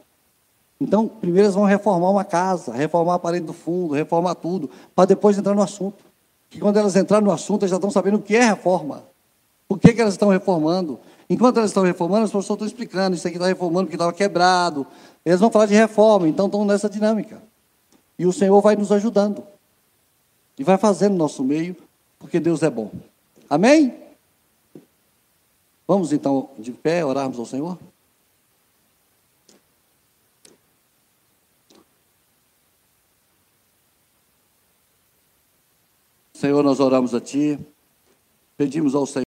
Então, primeiro eles vão reformar uma casa, reformar a parede do fundo, reformar tudo, para depois entrar no assunto. Que quando elas entrarem no assunto, elas já estão sabendo o que é reforma. Por que, que elas estão reformando? Enquanto elas estão reformando, as pessoas estão explicando, isso aqui está reformando porque estava quebrado. Eles vão falar de reforma, então estão nessa dinâmica. E o Senhor vai nos ajudando. E vai fazendo no nosso meio, porque Deus é bom. Amém? Vamos então de pé orarmos ao Senhor? Senhor, nós oramos a Ti, pedimos ao Senhor.